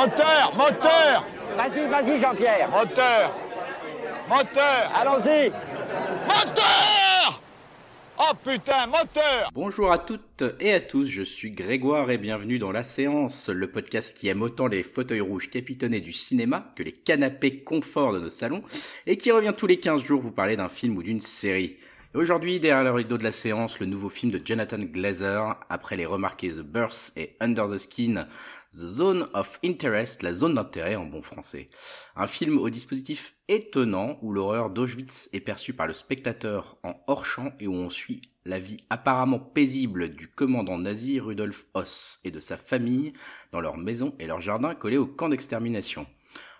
Moteur, moteur, Vas-y, vas-y, Jean-Pierre. moteur, moteur, Allons-y. moteur Oh putain, moteur Bonjour à toutes et à tous, je suis Grégoire et bienvenue dans La Séance, le podcast qui aime autant les fauteuils rouges capitonnés du cinéma que les canapés confort de nos salons et qui revient tous les 15 jours vous parler d'un film ou d'une série. Et aujourd'hui, derrière le rideau de la séance, le nouveau film de Jonathan Glazer, après les remarqués The Birth et Under the Skin, The Zone of Interest, la zone d'intérêt en bon français. Un film au dispositif étonnant où l'horreur d'Auschwitz est perçue par le spectateur en hors-champ et où on suit la vie apparemment paisible du commandant nazi Rudolf Hoss et de sa famille dans leur maison et leur jardin collés au camp d'extermination.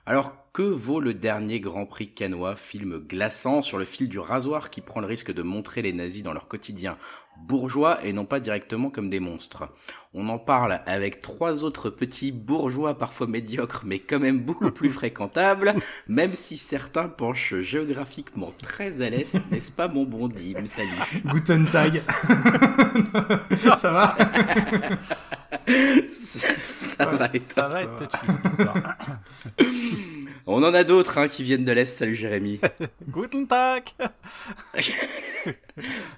Alors que vaut le dernier Grand Prix canois, film glaçant sur le fil du rasoir qui prend le risque de montrer les nazis dans leur quotidien bourgeois et non pas directement comme des monstres. On en parle avec trois autres petits bourgeois parfois médiocres mais quand même beaucoup plus fréquentables, même si certains penchent géographiquement très à l'est, n'est-ce pas mon bon Dim? Salut. Guten Tag. ça va? Ça, ça va être Ça va être touchy, cette histoire. On en a d'autres hein, qui viennent de l'Est. Salut Jérémy. Guten Tag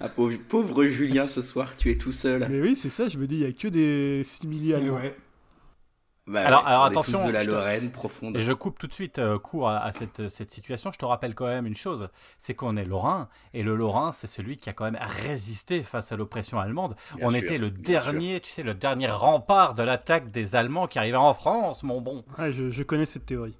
Ah, pauvre, pauvre Julien, ce soir, tu es tout seul. Mais oui, c'est ça, je me dis, il n'y a que des simili allemands. Ouais. Bah Alors- ouais, alors attention, de la Lorraine profonde. Et je coupe tout de suite euh, court à, à cette, cette situation. Je te rappelle quand même une chose, c'est qu'on est Lorrain, et le Lorrain, c'est celui qui a quand même résisté face à l'oppression allemande. Bien On sûr, était le dernier, tu sais, le dernier rempart de l'attaque des Allemands qui arrivaient en France, mon bon. Ah, je, je connais cette théorie.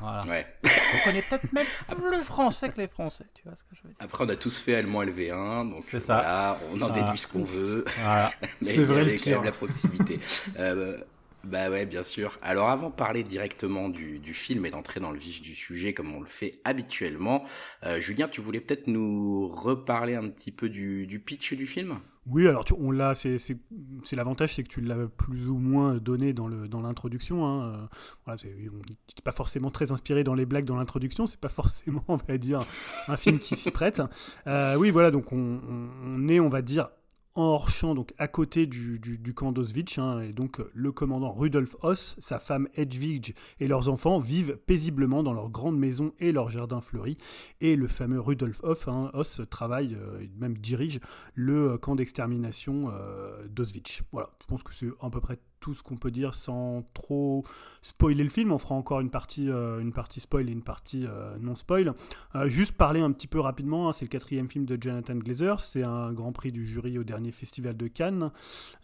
Voilà. Ouais. On connaît peut-être même plus français que les Français, tu vois ce que je veux dire. Après, on a tous fait allemand LV1, donc C'est euh, ça. voilà, on en Voilà. déduit ce qu'on veut. Voilà. Mais C'est il y vrai, avait le quand pire. même la proximité. Euh, bah ouais, bien sûr. Alors avant de parler directement du, film et d'entrer dans le vif du sujet comme on le fait habituellement, euh, Julien, tu voulais peut-être nous reparler un petit peu du, pitch du film? Oui, alors tu- on l'a, c'est, l'avantage, c'est que tu l'as plus ou moins donné dans, l'introduction. Hein. Euh, Voilà, c'est, pas forcément très inspiré dans les blagues dans l'introduction, c'est pas forcément, on va dire, un film qui s'y prête. Euh, oui, voilà, donc on, on- on est, on va dire, en hors-champ, donc à côté du, camp d'Auschwitz, hein, et donc euh, le commandant Rudolf Hoss, sa femme Hedwig et leurs enfants vivent paisiblement dans leur grande maison et leur jardin fleuri, et le fameux Rudolf hein, Hoss travaille, euh, même dirige le euh, camp d'extermination euh, d'Auschwitz. Voilà, je pense que c'est à peu près tout ce qu'on peut dire sans trop spoiler le film. On fera encore une partie, euh, une partie spoil et une partie euh, non spoil. Euh, juste parler un petit peu rapidement, hein, c'est le quatrième film de Jonathan Glazer, c'est un grand prix du jury au dernier festival de Cannes.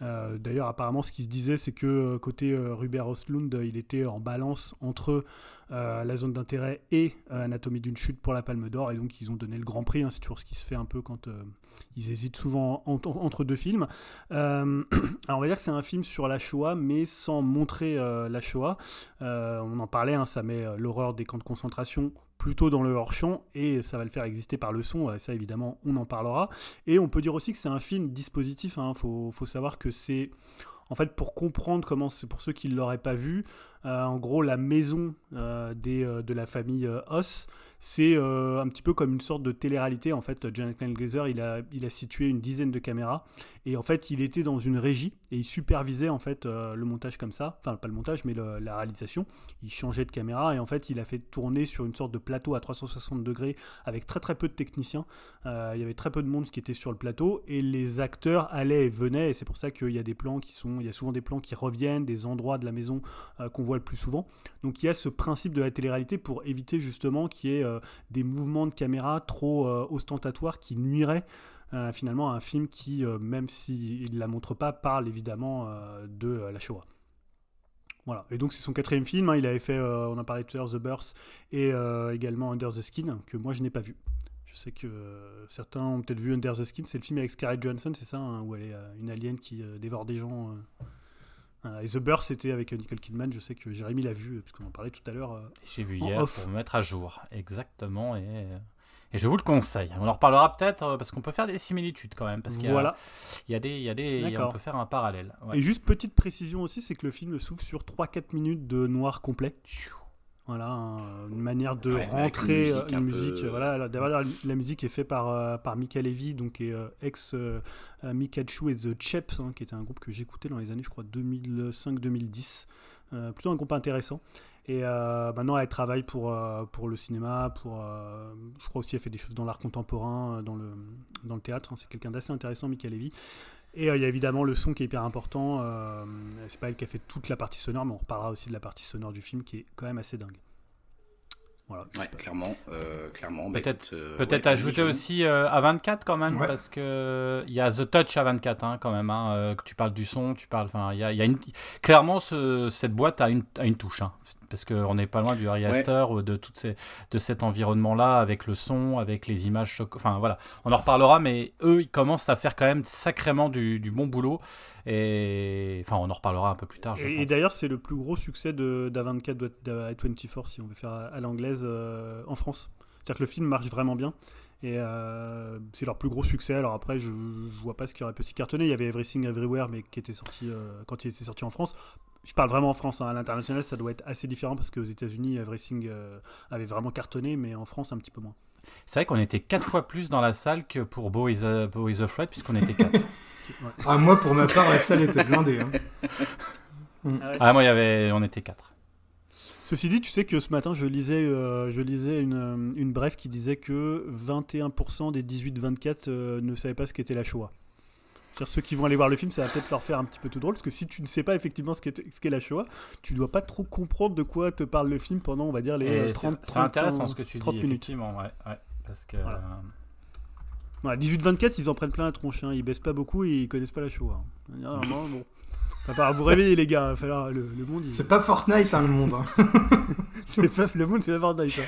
D'ailleurs, apparemment, ce qui se disait, c'est que côté Ruber Östlund, euh, il était en balance entre euh, la zone d'intérêt et euh, Anatomie d'une chute pour la Palme d'Or, et donc ils ont donné le grand prix. hein, c'est toujours ce qui se fait un peu quand euh, ils hésitent souvent en- en- entre deux films. Alors on va dire que c'est un film sur la Shoah, mais sans montrer la Shoah. On en parlait, hein, ça met l'horreur des camps de concentration plutôt dans le hors-champ, et ça va le faire exister par le son, ça évidemment on en parlera. Et on peut dire aussi que c'est un film dispositif, il faut, faut savoir que c'est... En fait, pour comprendre comment c'est pour ceux qui ne l'auraient pas vu, euh, en gros, la maison euh, des, euh, de la famille Hoss, c'est un petit peu comme une sorte de télé-réalité. En fait, Jonathan Glazer, il a, il a situé une dizaine de caméras et en fait, il était dans une régie et il supervisait en fait euh, le montage comme ça. Enfin, pas le montage, mais la réalisation. Il changeait de caméra et en fait, il a fait tourner sur une sorte de plateau à 360 degrés avec très très peu de techniciens. Euh, il y avait très peu de monde qui était sur le plateau et les acteurs allaient et venaient et c'est pour ça qu'il y a des plans qui sont, il y a souvent des plans qui reviennent, des endroits de la maison euh, qu'on voit le plus souvent. Donc il y a ce principe de la télé-réalité pour éviter justement qu'il y ait des mouvements de caméra trop ostentatoires qui nuiraient euh, finalement un film qui, euh, même s'il ne la montre pas, parle évidemment euh, de euh, la Shoah. Voilà, et donc c'est son quatrième film, hein. il avait fait, on en parlait tout à l'heure, The Birth, et également Under the Skin, que moi je n'ai pas vu. Je sais que certains ont peut-être vu Under the Skin, c'est le film avec Scarlett Johansson, c'est ça, hein, où elle est une alien qui dévore des gens. Voilà. Et The Birth, c'était avec Nicole Kidman, je sais que Jérémy l'a vu, parce qu'on en parlait tout à l'heure. euh. J'ai vu hier off. pour me mettre à jour. Exactement. Et, et je vous le conseille. On en reparlera peut-être euh, parce qu'on peut faire des similitudes quand même. Parce qu'il y a- Voilà. il y a des, il y a des, il y a- on peut faire un parallèle. Ouais. Et juste petite précision aussi, c'est que le film s'ouvre sur 3-4 minutes de noir complet. Voilà, un- une manière de Ouais, rentrer une euh, musique une un musique. peu- Voilà, la, la, musique est faite par, euh, par Mika Levy, donc est euh, ex euh, euh, Mikachu et The Cheps, hein, qui était un groupe que j'écoutais dans les années, je crois, 2005-2010. Euh, plutôt un groupe intéressant. Et euh, maintenant, elle travaille pour, euh, pour le cinéma, pour, euh, je crois aussi elle fait des choses dans l'art contemporain, dans le, dans le théâtre. hein. C'est quelqu'un d'assez intéressant, Michael Levy. Et euh, il y a évidemment le son qui est hyper important. Euh, c'est pas elle qui a fait toute la partie sonore, mais on reparlera aussi de la partie sonore du film qui est quand même assez dingue. Voilà. Ouais, clairement, euh, clairement. bah, Peut-être- euh, ouais, ajouter aussi euh, à 24 quand même, Ouais. parce que il y a The Touch à 24 hein, quand même. Hein, euh, que tu parles du son, tu parles. Enfin, il y a, il y a une. Clairement, ce- cette boîte a une, a une touche, hein, parce qu'on n'est pas loin du Harry Ouais. Astor ou de toutes ces, de cet environnement-là, avec le son, avec les images. choc- Enfin voilà, on en reparlera, mais eux, ils commencent à faire quand même sacrément du, du bon boulot. Et enfin, on en reparlera un peu plus tard. je Et, d'ailleurs, c'est le plus gros succès de d'A24 d'A24 si on veut faire à, à l'anglaise euh, en France. C'est-à-dire que le film marche vraiment bien. Et euh, c'est leur plus gros succès. Alors après, je, je vois pas ce qui aurait pu s'y cartonner. Il y avait Everything Everywhere, mais qui était sorti euh, quand il était sorti en France. Je parle vraiment en France. hein. À l'international, ça doit être assez différent parce qu'aux États-Unis, Everything euh, avait vraiment cartonné, mais en France, un petit peu moins. C'est vrai qu'on était quatre fois plus dans la salle que pour Beau is, a, is Afraid, puisqu'on était quatre. Ah, moi, pour ma part, la salle était blindée. hein. ah, moi, il y avait, on était quatre. Ceci dit, tu sais que ce matin, je lisais, euh, je lisais une, une brève qui disait que 21% des 18-24 euh, ne savaient pas ce qu'était la Shoah. C'est-à-dire ceux qui vont aller voir le film, ça va peut-être leur faire un petit peu tout drôle, parce que si tu ne sais pas effectivement ce qu'est ce qu'est la Shoah, tu dois pas trop comprendre de quoi te parle le film pendant, on va dire, les Et euh, c'est- 30, C'est 30, intéressant ce que tu 30 dis, minutes. effectivement. Ouais, ouais, parce que, Voilà. euh, Voilà, 18-24, ils en prennent plein la tronche, hein. ils baissent pas beaucoup et ils connaissent pas la Shoah. hein. Normalement, bon. Va falloir vous réveiller, les gars. Va falloir, le, le monde, il- C'est pas Fortnite, hein, le monde. hein. c'est pas, le monde, c'est pas Fortnite. hein.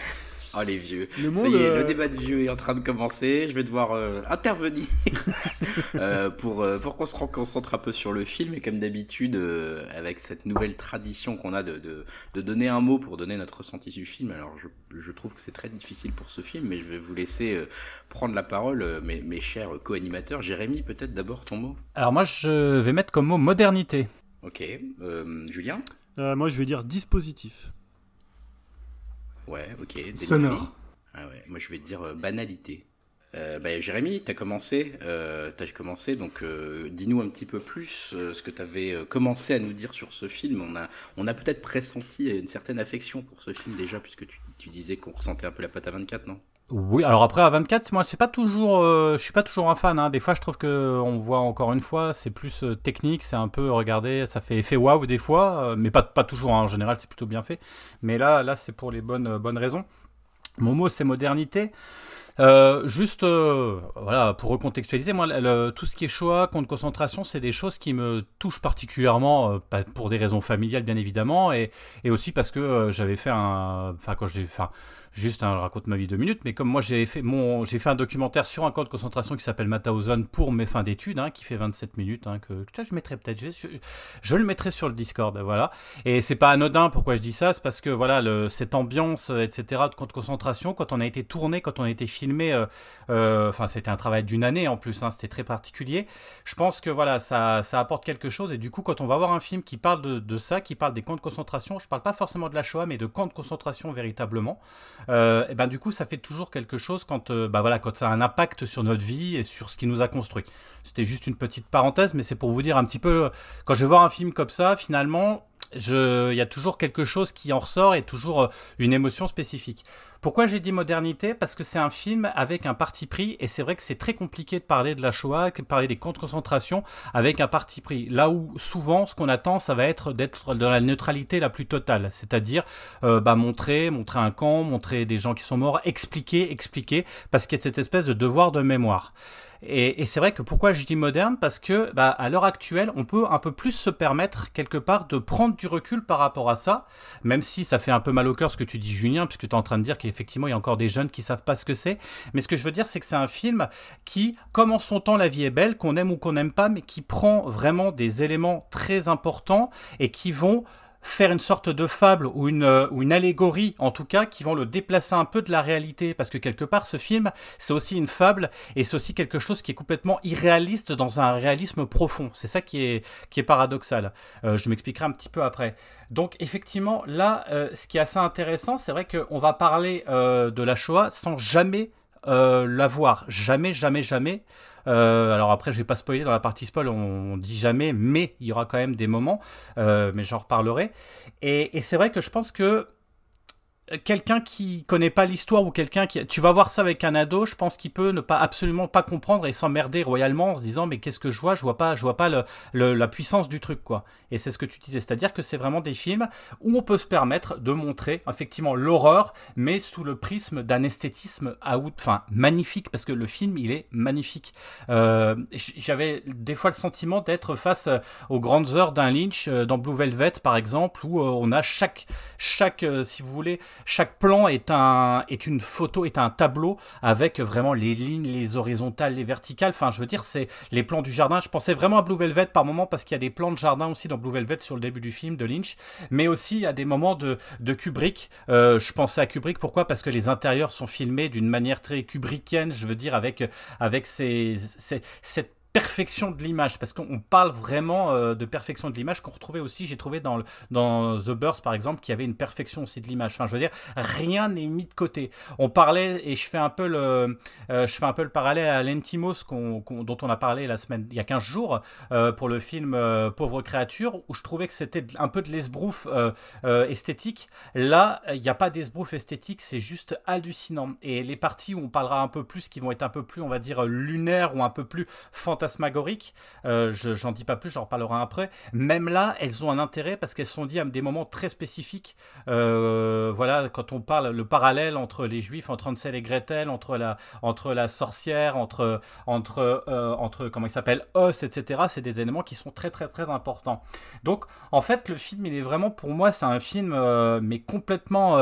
Oh les vieux. Le Ça monde, y est, euh, le débat de vieux est en train de commencer. Je vais devoir euh, intervenir euh, pour, euh, pour qu'on se concentre un peu sur le film. Et comme d'habitude, euh, avec cette nouvelle tradition qu'on a de, de, de donner un mot pour donner notre ressenti du film. Alors, je, je trouve que c'est très difficile pour ce film, mais je vais vous laisser euh, prendre la parole, euh, mes, mes chers co-animateurs. Jérémy, peut-être d'abord ton mot? Alors moi, je vais mettre comme mot modernité. Ok. Euh, Julien? Euh, moi, je vais dire dispositif. Ouais, ok. Sonore. Ah ouais, moi je vais dire euh, banalité. Euh, bah, Jérémy, tu as commencé, euh, t'as commencé, donc euh, dis-nous un petit peu plus ce que tu avais commencé à nous dire sur ce film. On a, on a peut-être pressenti une certaine affection pour ce film déjà, puisque tu, tu disais qu'on ressentait un peu la patte à 24, non? Oui, alors après à 24, moi c'est pas toujours, euh, je suis pas toujours un fan. hein. Des fois, je trouve que on voit encore une fois, c'est plus euh, technique, c'est un peu regardez, ça fait effet waouh des fois, euh, mais pas pas toujours. hein. En général, c'est plutôt bien fait. Mais là, là, c'est pour les bonnes bonnes raisons. Mon mot, c'est modernité. Juste, voilà, pour recontextualiser, moi, le- tout ce qui est choix, compte concentration, c'est des choses qui me touchent particulièrement, pour des raisons familiales, bien évidemment, et, et aussi parce que j'avais fait un, enfin, quand j'ai, enfin, juste, hein, je raconte ma vie deux minutes, mais comme moi, j'ai fait mon, j'ai fait un documentaire sur un camp de concentration qui s'appelle Mauthausen pour mes fins d'études, hein, qui fait 27 minutes, hein, que je mettrai peut-être, je, je, le mettrai sur le Discord, voilà. Et c'est pas anodin. Pourquoi je dis ça C'est parce que voilà, cette ambiance, euh, etc. de camp de concentration, quand on a été tourné, quand on a été filmé, euh, euh, enfin, c'était un travail d'une année en plus. hein, c'était très particulier. Je pense que voilà, ça, ça apporte quelque chose. Et du coup, quand on va voir un film qui parle de, de ça, qui parle des camps de concentration, je parle pas forcément de la Shoah, mais de camps de concentration véritablement. Euh, et ben du coup, ça fait toujours quelque chose quand, euh, bah voilà, quand ça a un impact sur notre vie et sur ce qui nous a construit. C'était juste une petite parenthèse, mais c'est pour vous dire un petit peu, euh, quand je voir un film comme ça, finalement, il y a toujours quelque chose qui en ressort et toujours euh, une émotion spécifique. Pourquoi j'ai dit modernité? Parce que c'est un film avec un parti pris, et c'est vrai que c'est très compliqué de parler de la Shoah, de parler des camps de concentration avec un parti pris. Là où souvent, ce qu'on attend, ça va être d'être dans la neutralité la plus totale, c'est-à-dire euh, bah, montrer, montrer un camp, montrer des gens qui sont morts, expliquer, expliquer, parce qu'il y a cette espèce de devoir de mémoire. Et, c'est vrai que pourquoi je dis moderne? Parce que bah, à l'heure actuelle, on peut un peu plus se permettre quelque part de prendre du recul par rapport à ça, même si ça fait un peu mal au cœur ce que tu dis, Julien, puisque tu es en train de dire qu'effectivement il y a encore des jeunes qui savent pas ce que c'est. Mais ce que je veux dire, c'est que c'est un film qui, comme en son temps La vie est belle, qu'on aime ou qu'on n'aime pas, mais qui prend vraiment des éléments très importants et qui vont faire une sorte de fable ou une, euh, ou une allégorie, en tout cas, qui vont le déplacer un peu de la réalité. Parce que quelque part, ce film, c'est aussi une fable et c'est aussi quelque chose qui est complètement irréaliste dans un réalisme profond. C'est ça qui est, qui est paradoxal. Euh, je m'expliquerai un petit peu après. Donc, effectivement, là, euh, ce qui est assez intéressant, c'est vrai qu'on va parler de la Shoah sans jamais euh, la voir. Jamais, jamais, jamais. Euh, alors après, je vais pas spoiler dans la partie spoil, on, dit jamais, mais il y aura quand même des moments, euh, mais j'en reparlerai. Et, et c'est vrai que je pense que quelqu'un qui connaît pas l'histoire ou quelqu'un qui tu vas voir ça avec un ado je pense qu'il peut ne pas absolument pas comprendre et s'emmerder royalement en se disant mais qu'est-ce que je vois? Je vois pas je vois pas le, la puissance du truc quoi. Et c'est ce que tu disais. C'est à dire que c'est vraiment des films où on peut se permettre de montrer effectivement l'horreur mais sous le prisme d'un esthétisme out enfin magnifique parce que le film il est magnifique. Euh, j'avais des fois le sentiment d'être face aux grandes heures d'un Lynch euh, dans Blue Velvet par exemple où euh, on a chaque chaque si vous voulez chaque plan est, un, est une photo, est un tableau avec vraiment les lignes, les horizontales, les verticales. Enfin, je veux dire, c'est les plans du jardin. Je pensais vraiment à Blue Velvet par moment parce qu'il y a des plans de jardin aussi dans Blue Velvet sur le début du film de Lynch, mais aussi à des moments de, de Kubrick. Euh, je pensais à Kubrick, pourquoi? Parce que les intérieurs sont filmés d'une manière très kubrickienne, je veux dire, avec, avec ces, cette perfection de l'image, parce qu'on parle vraiment euh, de perfection de l'image qu'on retrouvait aussi, j'ai trouvé dans, dans The Burst par exemple, qui avait une perfection aussi de l'image. Enfin, je veux dire, rien n'est mis de côté. On parlait, et je fais un peu le, euh, je fais un peu le parallèle à l'Entimos dont on a parlé la semaine, il y a 15 jours, euh, pour le film Pauvre créature, où je trouvais que c'était un peu de l'esbrouf esthétique. Là, il n'y a pas d'esbrouf esthétique, c'est juste hallucinant. Et les parties où on parlera un peu plus, qui vont être un peu plus, on va dire, lunaires ou un peu plus fantastiques, fantasmagoriques. Euh, j'en dis pas plus, j'en reparlerai après. Même là, elles ont un intérêt parce qu'elles sont dites à des moments très spécifiques. Euh, voilà, quand on parle le parallèle entre les Juifs, entre Hansel et Gretel, entre la, entre la sorcière, entre, entre, euh, entre comment il s'appelle, Os, etc. C'est des éléments qui sont très très très importants. Donc, en fait, le film, il est vraiment pour moi, c'est un film mais complètement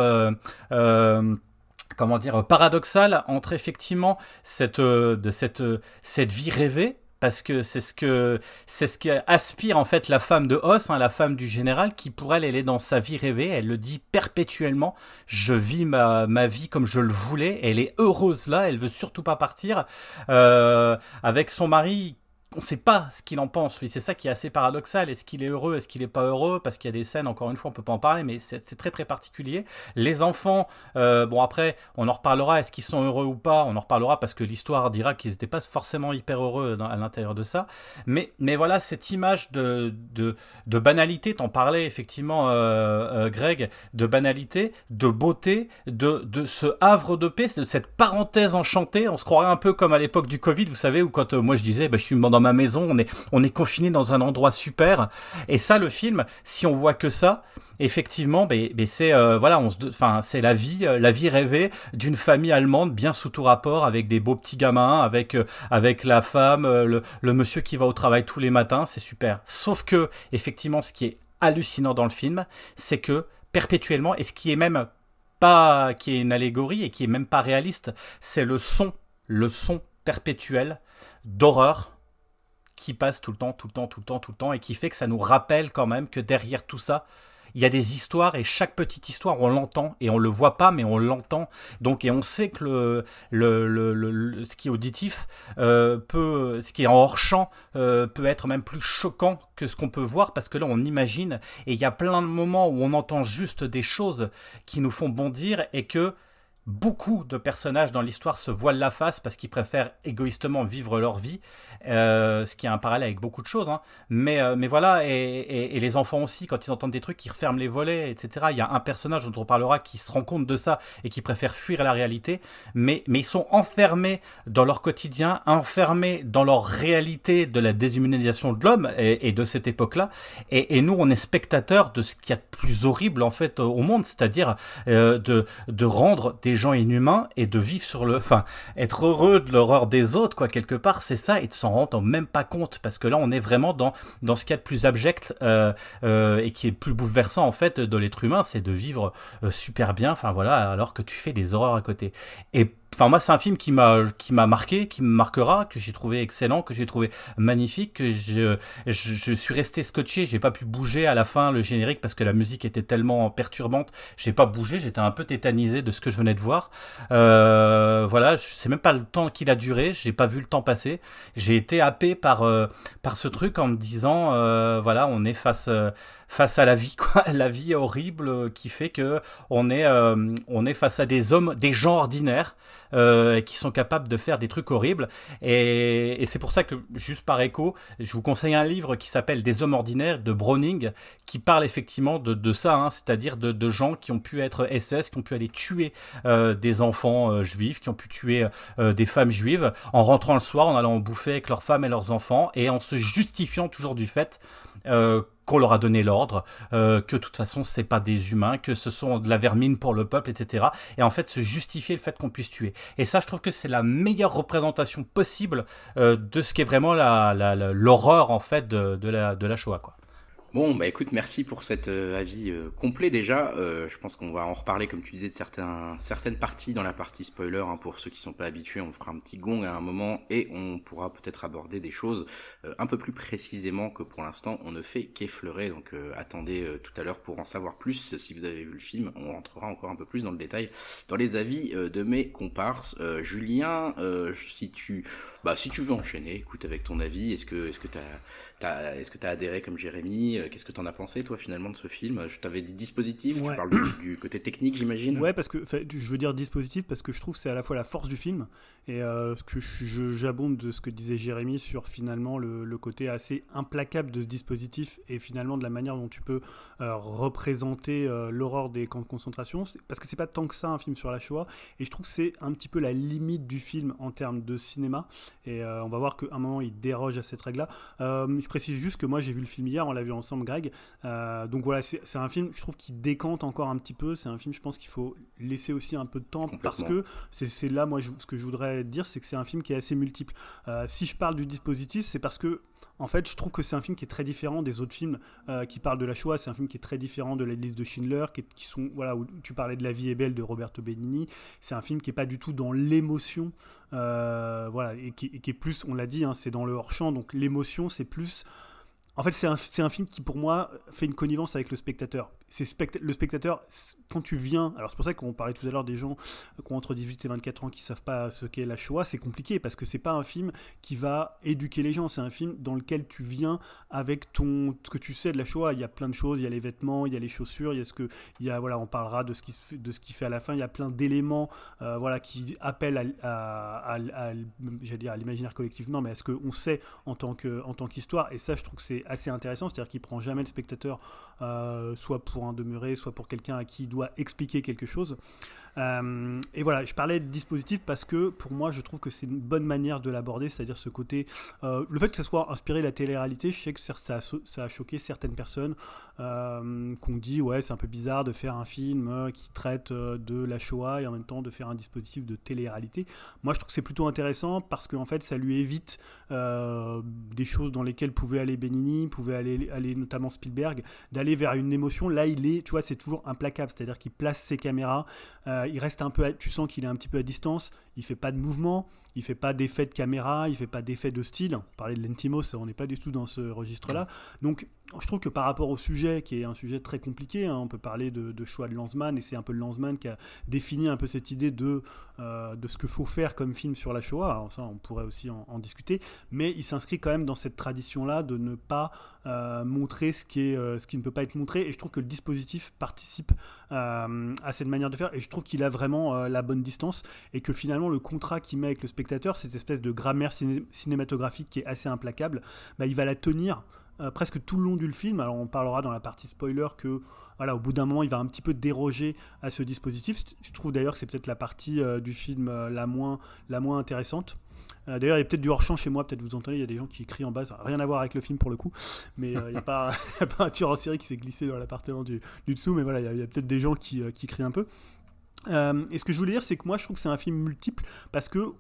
comment dire paradoxal entre effectivement cette de cette cette vie rêvée parce que c'est ce que c'est ce qui aspire en fait la femme de Hoss, hein, la femme du général, qui pour elle, elle est dans sa vie rêvée, elle le dit perpétuellement, je vis ma, ma vie comme je le voulais, elle est heureuse là, elle veut surtout pas partir, euh, avec son mari on ne sait pas ce qu'il en pense. c'est ça qui est assez paradoxal. Est-ce qu'il est heureux Est-ce qu'il n'est pas heureux? Parce qu'il y a des scènes, encore une fois, on peut pas en parler, mais c'est très très particulier. Les enfants, euh, bon après, on en reparlera. Est-ce qu'ils sont heureux ou pas? On en reparlera parce que l'histoire dira qu'ils n'étaient pas forcément hyper heureux à l'intérieur de ça. Mais, mais voilà, cette image de, de, de banalité, t'en parlais effectivement, euh, euh, Greg, de banalité, de beauté, de, de ce havre de paix, de cette parenthèse enchantée. On se croirait un peu comme à l'époque du Covid, vous savez, où quand moi je disais, bah, je suis dans ma maison, on est, on est confiné dans un endroit super. Et ça, le film, si on voit que ça, effectivement, ben, ben c'est euh, voilà, c'est la vie, euh, la vie rêvée d'une famille allemande bien sous tout rapport, avec des beaux petits gamins, avec euh, la femme, le, le monsieur qui va au travail tous les matins, c'est super. Sauf que effectivement, ce qui est hallucinant dans le film, c'est que perpétuellement, et ce qui est même pas, qui est une allégorie et qui est même pas réaliste, c'est le son, le son perpétuel d'horreur qui passe tout le temps, tout le temps, tout le temps, tout le temps, et qui fait que ça nous rappelle quand même que derrière tout ça, il y a des histoires et chaque petite histoire on l'entend et on le voit pas mais on l'entend. Donc et on sait que le, le, ce qui est auditif euh, peut ce qui est en hors champ euh, peut être même plus choquant que ce qu'on peut voir parce que là on imagine et il y a plein de moments où on entend juste des choses qui nous font bondir et que beaucoup de personnages dans l'histoire se voilent la face parce qu'ils préfèrent égoïstement vivre leur vie, euh, ce qui est un parallèle avec beaucoup de choses. Hein. Mais, euh, mais voilà, et, les enfants aussi, quand ils entendent des trucs, ils referment les volets, etc. Il y a un personnage dont on parlera qui se rend compte de ça et qui préfère fuir la réalité, mais, mais ils sont enfermés dans leur quotidien, enfermés dans leur réalité de la déshumanisation de l'homme et, de cette époque-là. Et, nous, on est spectateurs de ce qu'il y a de plus horrible en fait au monde, c'est-à-dire euh, de, de rendre des gens inhumains et de vivre sur le, enfin, être heureux de l'horreur des autres, quoi, quelque part, c'est ça, et de s'en rendre même pas compte, parce que là, on est vraiment dans, dans ce qu'il y a de plus abject euh, euh, et qui est plus bouleversant, en fait, de l'être humain, c'est de vivre euh, super bien, enfin voilà, alors que tu fais des horreurs à côté. Et Enfin, moi, c'est un film qui m'a qui m'a marqué, qui me marquera, que j'ai trouvé excellent, que j'ai trouvé magnifique, que je, je, suis resté scotché. J'ai pas pu bouger à la fin le générique parce que la musique était tellement perturbante. J'ai pas bougé, j'étais un peu tétanisé de ce que je venais de voir. Euh, voilà, je sais même pas le temps qu'il a duré. J'ai pas vu le temps passer. J'ai été happé par euh, par ce truc en me disant, euh, voilà, on est face face à la vie, quoi, la vie horrible qui fait que on est, on est face à des hommes, des gens ordinaires qui sont capables de faire des trucs horribles. Et, c'est pour ça que, juste par écho, je vous conseille un livre qui s'appelle Des hommes ordinaires de Browning, qui parle effectivement de, ça, hein, c'est-à-dire de, gens qui ont pu être SS, qui ont pu aller tuer des enfants juifs, qui ont pu tuer des femmes juives en rentrant le soir, en allant bouffer avec leurs femmes et leurs enfants, et en se justifiant toujours du fait euh, qu'on leur a donné l'ordre, euh, que de toute façon c'est pas des humains, que ce sont de la vermine pour le peuple, etc. Et en fait se justifier le fait qu'on puisse tuer. Et ça, je trouve que c'est la meilleure représentation possible euh, de ce qui est vraiment l'horreur en fait de, la, de la Shoah, quoi. Bon, bah écoute, merci pour cet euh, avis euh, complet déjà. Euh, je pense qu'on va en reparler, comme tu disais, de certains, certaines parties dans la partie spoiler. Hein, pour ceux qui sont pas habitués, on fera un petit gong à un moment et on pourra peut-être aborder des choses un peu plus précisément que pour l'instant on ne fait qu'effleurer. Donc attendez tout à l'heure pour en savoir plus. Si vous avez vu le film, on rentrera encore un peu plus dans le détail dans les avis de mes comparses. Julien, si tu, bah si tu veux enchaîner, écoute avec ton avis. Est-ce que, est-ce est-ce que tu as adhéré comme Jérémy euh, Qu'est-ce que tu en as pensé, toi, finalement, de ce film? Je t'avais dit dispositif, tu parles du, côté technique, j'imagine. Ouais, parce que je veux dire dispositif parce que je trouve que c'est à la fois la force du film et euh, ce que j'abonde de ce que disait Jérémy sur finalement le, côté assez implacable de ce dispositif et finalement de la manière dont tu peux euh, représenter l'aurore des camps de concentration. Parce que c'est pas tant que ça un film sur la Shoah et je trouve que c'est un petit peu la limite du film en termes de cinéma et on va voir qu'à un moment il déroge à cette règle-là je précise juste que moi j'ai vu le film hier, on l'a vu ensemble, Greg. Euh, donc voilà, c'est un film, je trouve, qui décante encore un petit peu. C'est un film, je pense qu'il faut laisser aussi un peu de temps parce que c'est là, moi, ce que je voudrais dire, c'est que c'est un film qui est assez multiple. Euh, si je parle du dispositif, c'est parce que en fait, je trouve que c'est un film qui est très différent des autres films euh, qui parlent de la Shoah. C'est un film qui est très différent de la liste de Schindler, qui, sont voilà où tu parlais de La vie est belle de Roberto Benigni. C'est un film qui est pas du tout dans l'émotion, euh, voilà, et qui, et qui, est plus, on l'a dit, hein, c'est dans le hors champ. Donc l'émotion, c'est plus en fait, c'est un, film qui, pour moi, fait une connivence avec le spectateur. Le spectateur, quand tu viens, alors c'est pour ça qu'on parlait tout à l'heure des gens qui ont entre 18 et 24 ans qui savent pas ce qu'est la Shoah, c'est compliqué parce que c'est pas un film qui va éduquer les gens, c'est un film dans lequel tu viens avec ton ce que tu sais de la Shoah. Il y a plein de choses, il y a les vêtements, il y a les chaussures, il y a ce que, il y a voilà, on parlera de ce qui de ce qui fait à la fin. Il y a plein d'éléments, euh, voilà, qui appellent à, à, dire à l'imaginaire collectif, non, mais à ce qu'on sait en tant que en tant qu'histoire. Et ça, je trouve que c'est assez intéressant, c'est-à-dire qu'il prend jamais le spectateur euh, soit pour un demeuré, soit pour quelqu'un à qui il doit expliquer quelque chose. Euh, et voilà, je parlais de dispositif parce que pour moi, je trouve que c'est une bonne manière de l'aborder, c'est-à-dire ce côté. Euh, le fait que ça soit inspiré de la télé-réalité, je sais que ça, a choqué certaines personnes euh, qu'on dit ouais, c'est un peu bizarre de faire un film qui traite de la Shoah et en même temps de faire un dispositif de télé-réalité. Moi, je trouve que c'est plutôt intéressant parce qu'en fait, ça lui évite des choses dans lesquelles pouvait aller Benini, pouvait aller notamment Spielberg, d'aller vers une émotion. Là, il est, tu vois, c'est toujours implacable, c'est-à-dire qu'il place ses caméras il reste un peu, tu sens qu'il est un petit peu à distance, il fait pas de mouvement, il fait pas d'effet de caméra, il fait pas d'effet de style. Parlait de l'Entimos, on n'est pas du tout dans ce registre-là. Donc je trouve que par rapport au sujet, qui est un sujet très compliqué, hein, on peut parler de, choix de Lanzmann, et c'est un peu le Lanzmann qui a défini un peu cette idée de, euh, de ce qu'il faut faire comme film sur la Shoah. Alors ça, on pourrait aussi en, discuter, mais il s'inscrit quand même dans cette tradition-là de ne pas euh, montrer ce qui, est, euh, ce qui ne peut pas être montré, et je trouve que le dispositif participe à cette manière de faire, et je trouve qu'il a vraiment la bonne distance, et que finalement le contrat qu'il met avec le spectateur, cette espèce de grammaire cinématographique qui est assez implacable, bah, il va la tenir euh, presque tout le long du film. Alors on parlera dans la partie spoiler que voilà, au bout d'un moment, il va un petit peu déroger à ce dispositif. Je trouve d'ailleurs que c'est peut-être la partie euh, du film euh, la, moins, la moins intéressante. D'ailleurs, il y a peut-être du hors-champ chez moi, peut-être vous entendez, il y a des gens qui crient en bas, rien à voir avec le film pour le coup, mais il n'y a, pas un tueur en série qui s'est glissé dans l'appartement du, dessous, mais voilà, il y a, peut-être des gens qui, crient un peu. Et ce que je voulais dire, c'est que moi, je trouve que c'est un film multiple, parce que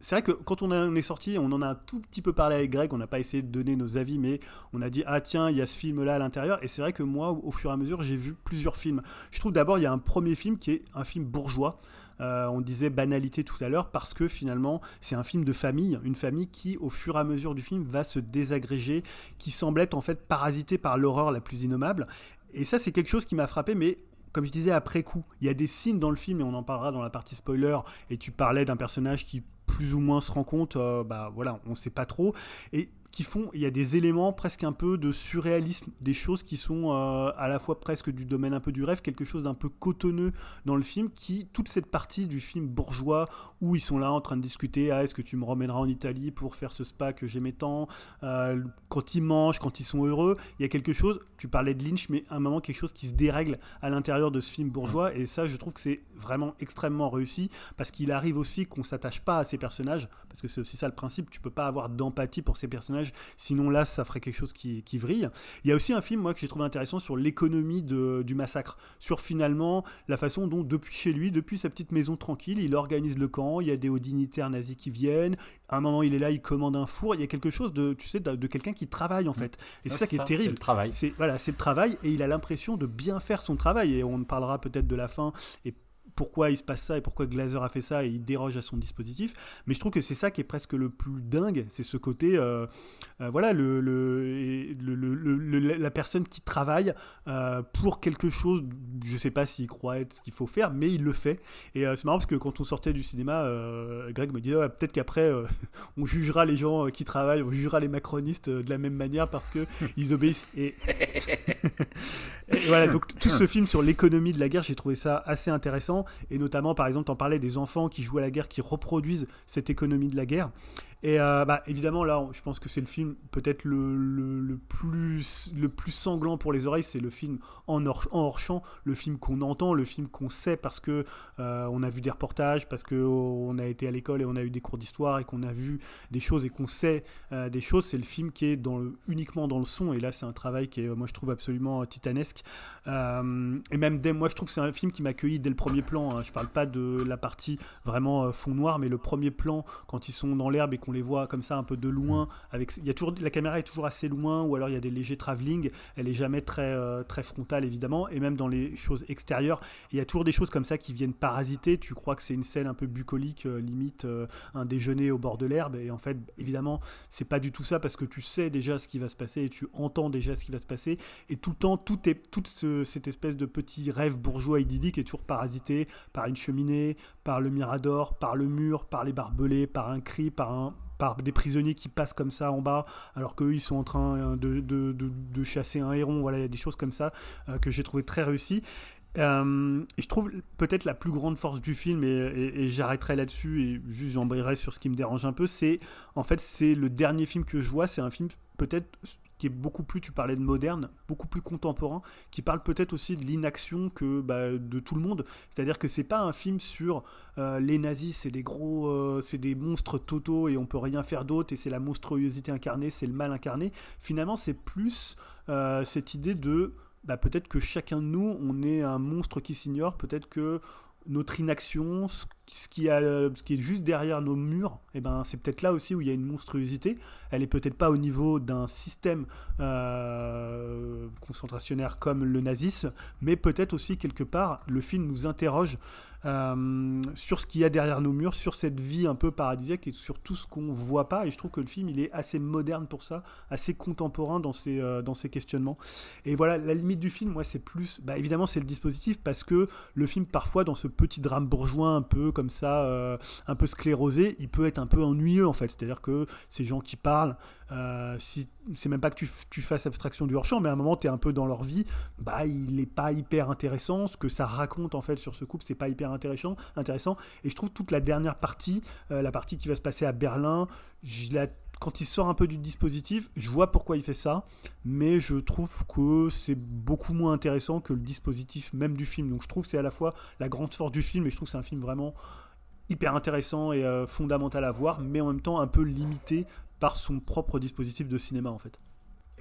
c'est vrai que quand on, est sorti, on en a un tout petit peu parlé avec Greg, on n'a pas essayé de donner nos avis, mais on a dit ah tiens, il y a ce film-là à l'intérieur. Et c'est vrai que moi, au fur et à mesure, j'ai vu plusieurs films. Je trouve d'abord, il y a un premier film qui est un film bourgeois. Euh, on disait banalité tout à l'heure parce que finalement c'est un film de famille, une famille qui au fur et à mesure du film va se désagréger, qui semble être en fait parasitée par l'horreur la plus innommable. Et ça c'est quelque chose qui m'a frappé, mais comme je disais après coup, il y a des signes dans le film et on en parlera dans la partie spoiler. Et tu parlais d'un personnage qui plus ou moins se rend compte, euh, bah voilà, on sait pas trop. Et qui font, il y a des éléments presque un peu de surréalisme, des choses qui sont euh, à la fois presque du domaine un peu du rêve, quelque chose d'un peu cotonneux dans le film, qui, toute cette partie du film bourgeois, où ils sont là en train de discuter, ah, est-ce que tu me ramèneras en Italie pour faire ce spa que j'aimais tant, euh, quand ils mangent, quand ils sont heureux, il y a quelque chose, tu parlais de Lynch, mais à un moment quelque chose qui se dérègle à l'intérieur de ce film bourgeois, et ça je trouve que c'est vraiment extrêmement réussi, parce qu'il arrive aussi qu'on s'attache pas à ces personnages, parce que c'est aussi ça le principe, tu peux pas avoir d'empathie pour ces personnages, sinon là ça ferait quelque chose qui, qui vrille. Il y a aussi un film, moi, que j'ai trouvé intéressant sur l'économie du massacre, sur finalement la façon dont depuis chez lui, depuis sa petite maison tranquille, il organise le camp, il y a des hauts dignitaires nazis qui viennent, à un moment il est là, il commande un four, il y a quelque chose de, tu sais, de, de quelqu'un qui travaille en fait. Et c'est Ouais, ça qui est terrible. C'est le travail. C'est voilà, c'est le travail et il a l'impression de bien faire son travail et on parlera peut-être de la fin et pourquoi il se passe ça et pourquoi Glazer a fait ça et il déroge à son dispositif. Mais je trouve que c'est ça qui est presque le plus dingue, c'est ce côté, euh, euh, voilà, le, la personne qui travaille euh, pour quelque chose, je sais pas s'il croit être ce qu'il faut faire, mais il le fait. Et c'est marrant parce que quand on sortait du cinéma, Greg me disait Ouais, peut-être qu'après on jugera les gens qui travaillent, on jugera les macronistes de la même manière parce que ils obéissent. Et, et voilà, donc tout ce film sur l'économie de la guerre, j'ai trouvé ça assez intéressant. Et notamment, par exemple, t'en parlais des enfants qui jouent à la guerre, qui reproduisent cette économie de la guerre. Et euh, bah, évidemment, là, je pense que c'est le film peut-être le, le, plus, le plus sanglant pour les oreilles. C'est le film en hors, en hors champ, le film qu'on entend, le film qu'on sait parce que euh, on a vu des reportages, parce que on a été à l'école et on a eu des cours d'histoire et qu'on a vu des choses et qu'on sait euh, des choses. C'est le film qui est dans uniquement dans le son. Et là, c'est un travail qui est, moi, je trouve absolument euh, titanesque. Et même dès, moi, je trouve que c'est un film qui m'a accueilli dès le premier plan. hein. Je parle pas de la partie vraiment fond noir, mais le premier plan quand ils sont dans l'herbe et qu'on les voit comme ça un peu de loin. Avec, la caméra est toujours assez loin, ou alors il y a des légers travelling. Elle est jamais très euh, très frontale évidemment. Et même dans les choses extérieures, il y a toujours des choses comme ça qui viennent parasiter. Tu crois que c'est une scène un peu bucolique, euh, limite euh, un déjeuner au bord de l'herbe. Et en fait, évidemment, c'est pas du tout ça parce que tu sais déjà ce qui va se passer et tu entends déjà ce qui va se passer. Et tout le temps, tout est, toute ce- cette espèce de petit rêve bourgeois idyllique est toujours parasité par une cheminée, par le mirador, par le mur, par les barbelés, par un cri, par un par des prisonniers qui passent comme ça en bas, alors qu'eux ils sont en train euh, de, chasser un héron. Voilà, il y a des choses comme ça euh, que j'ai trouvé très réussies. Euh, je trouve peut-être la plus grande force du film, et, j'arrêterai là-dessus et juste j'embrayerai sur ce qui me dérange un peu, c'est en fait c'est le dernier film que je vois, c'est un film peut-être qui est beaucoup plus, tu parlais de moderne, beaucoup plus contemporain, qui parle peut-être aussi de l'inaction que bah, de tout le monde. C'est-à-dire que c'est pas un film sur euh, les nazis, c'est des gros, euh, c'est des monstres totaux et on peut rien faire d'autre et c'est la monstruosité incarnée, c'est le mal incarné. Finalement, c'est plus cette idée de bah, peut-être que chacun de nous, on est un monstre qui s'ignore, peut-être que notre inaction, ce ce qui, a, ce qui est juste derrière nos murs, eh ben, c'est peut-être là aussi où il y a une monstruosité. Elle est peut-être pas au niveau d'un système euh, concentrationnaire comme le nazisme, mais peut-être aussi quelque part, le film nous interroge euh, sur ce qu'il y a derrière nos murs, sur cette vie un peu paradisiaque et sur tout ce qu'on voit pas. Et je trouve que le film, il est assez moderne pour ça, assez contemporain dans ses, euh, dans ses questionnements. Et voilà, la limite du film, moi, c'est plus, bah, évidemment, c'est le dispositif parce que le film, parfois, dans ce petit drame bourgeois un peu comme ça, euh, un peu sclérosé, il peut être un peu ennuyeux en fait. C'est-à-dire que ces gens qui parlent, euh, si c'est même pas que tu, fasses abstraction du hors-champ, mais à un moment, tu es un peu dans leur vie, bah, il est pas hyper intéressant. Ce que ça raconte en fait sur ce couple, c'est pas hyper intéressant. intéressant. Et je trouve toute la dernière partie, euh, la partie qui va se passer à Berlin, je la quand il sort un peu du dispositif, je vois pourquoi il fait ça, mais je trouve que c'est beaucoup moins intéressant que le dispositif même du film. Donc je trouve que c'est à la fois la grande force du film, et je trouve que c'est un film vraiment hyper intéressant et euh, fondamental à voir, mais en même temps un peu limité par son propre dispositif de cinéma en fait.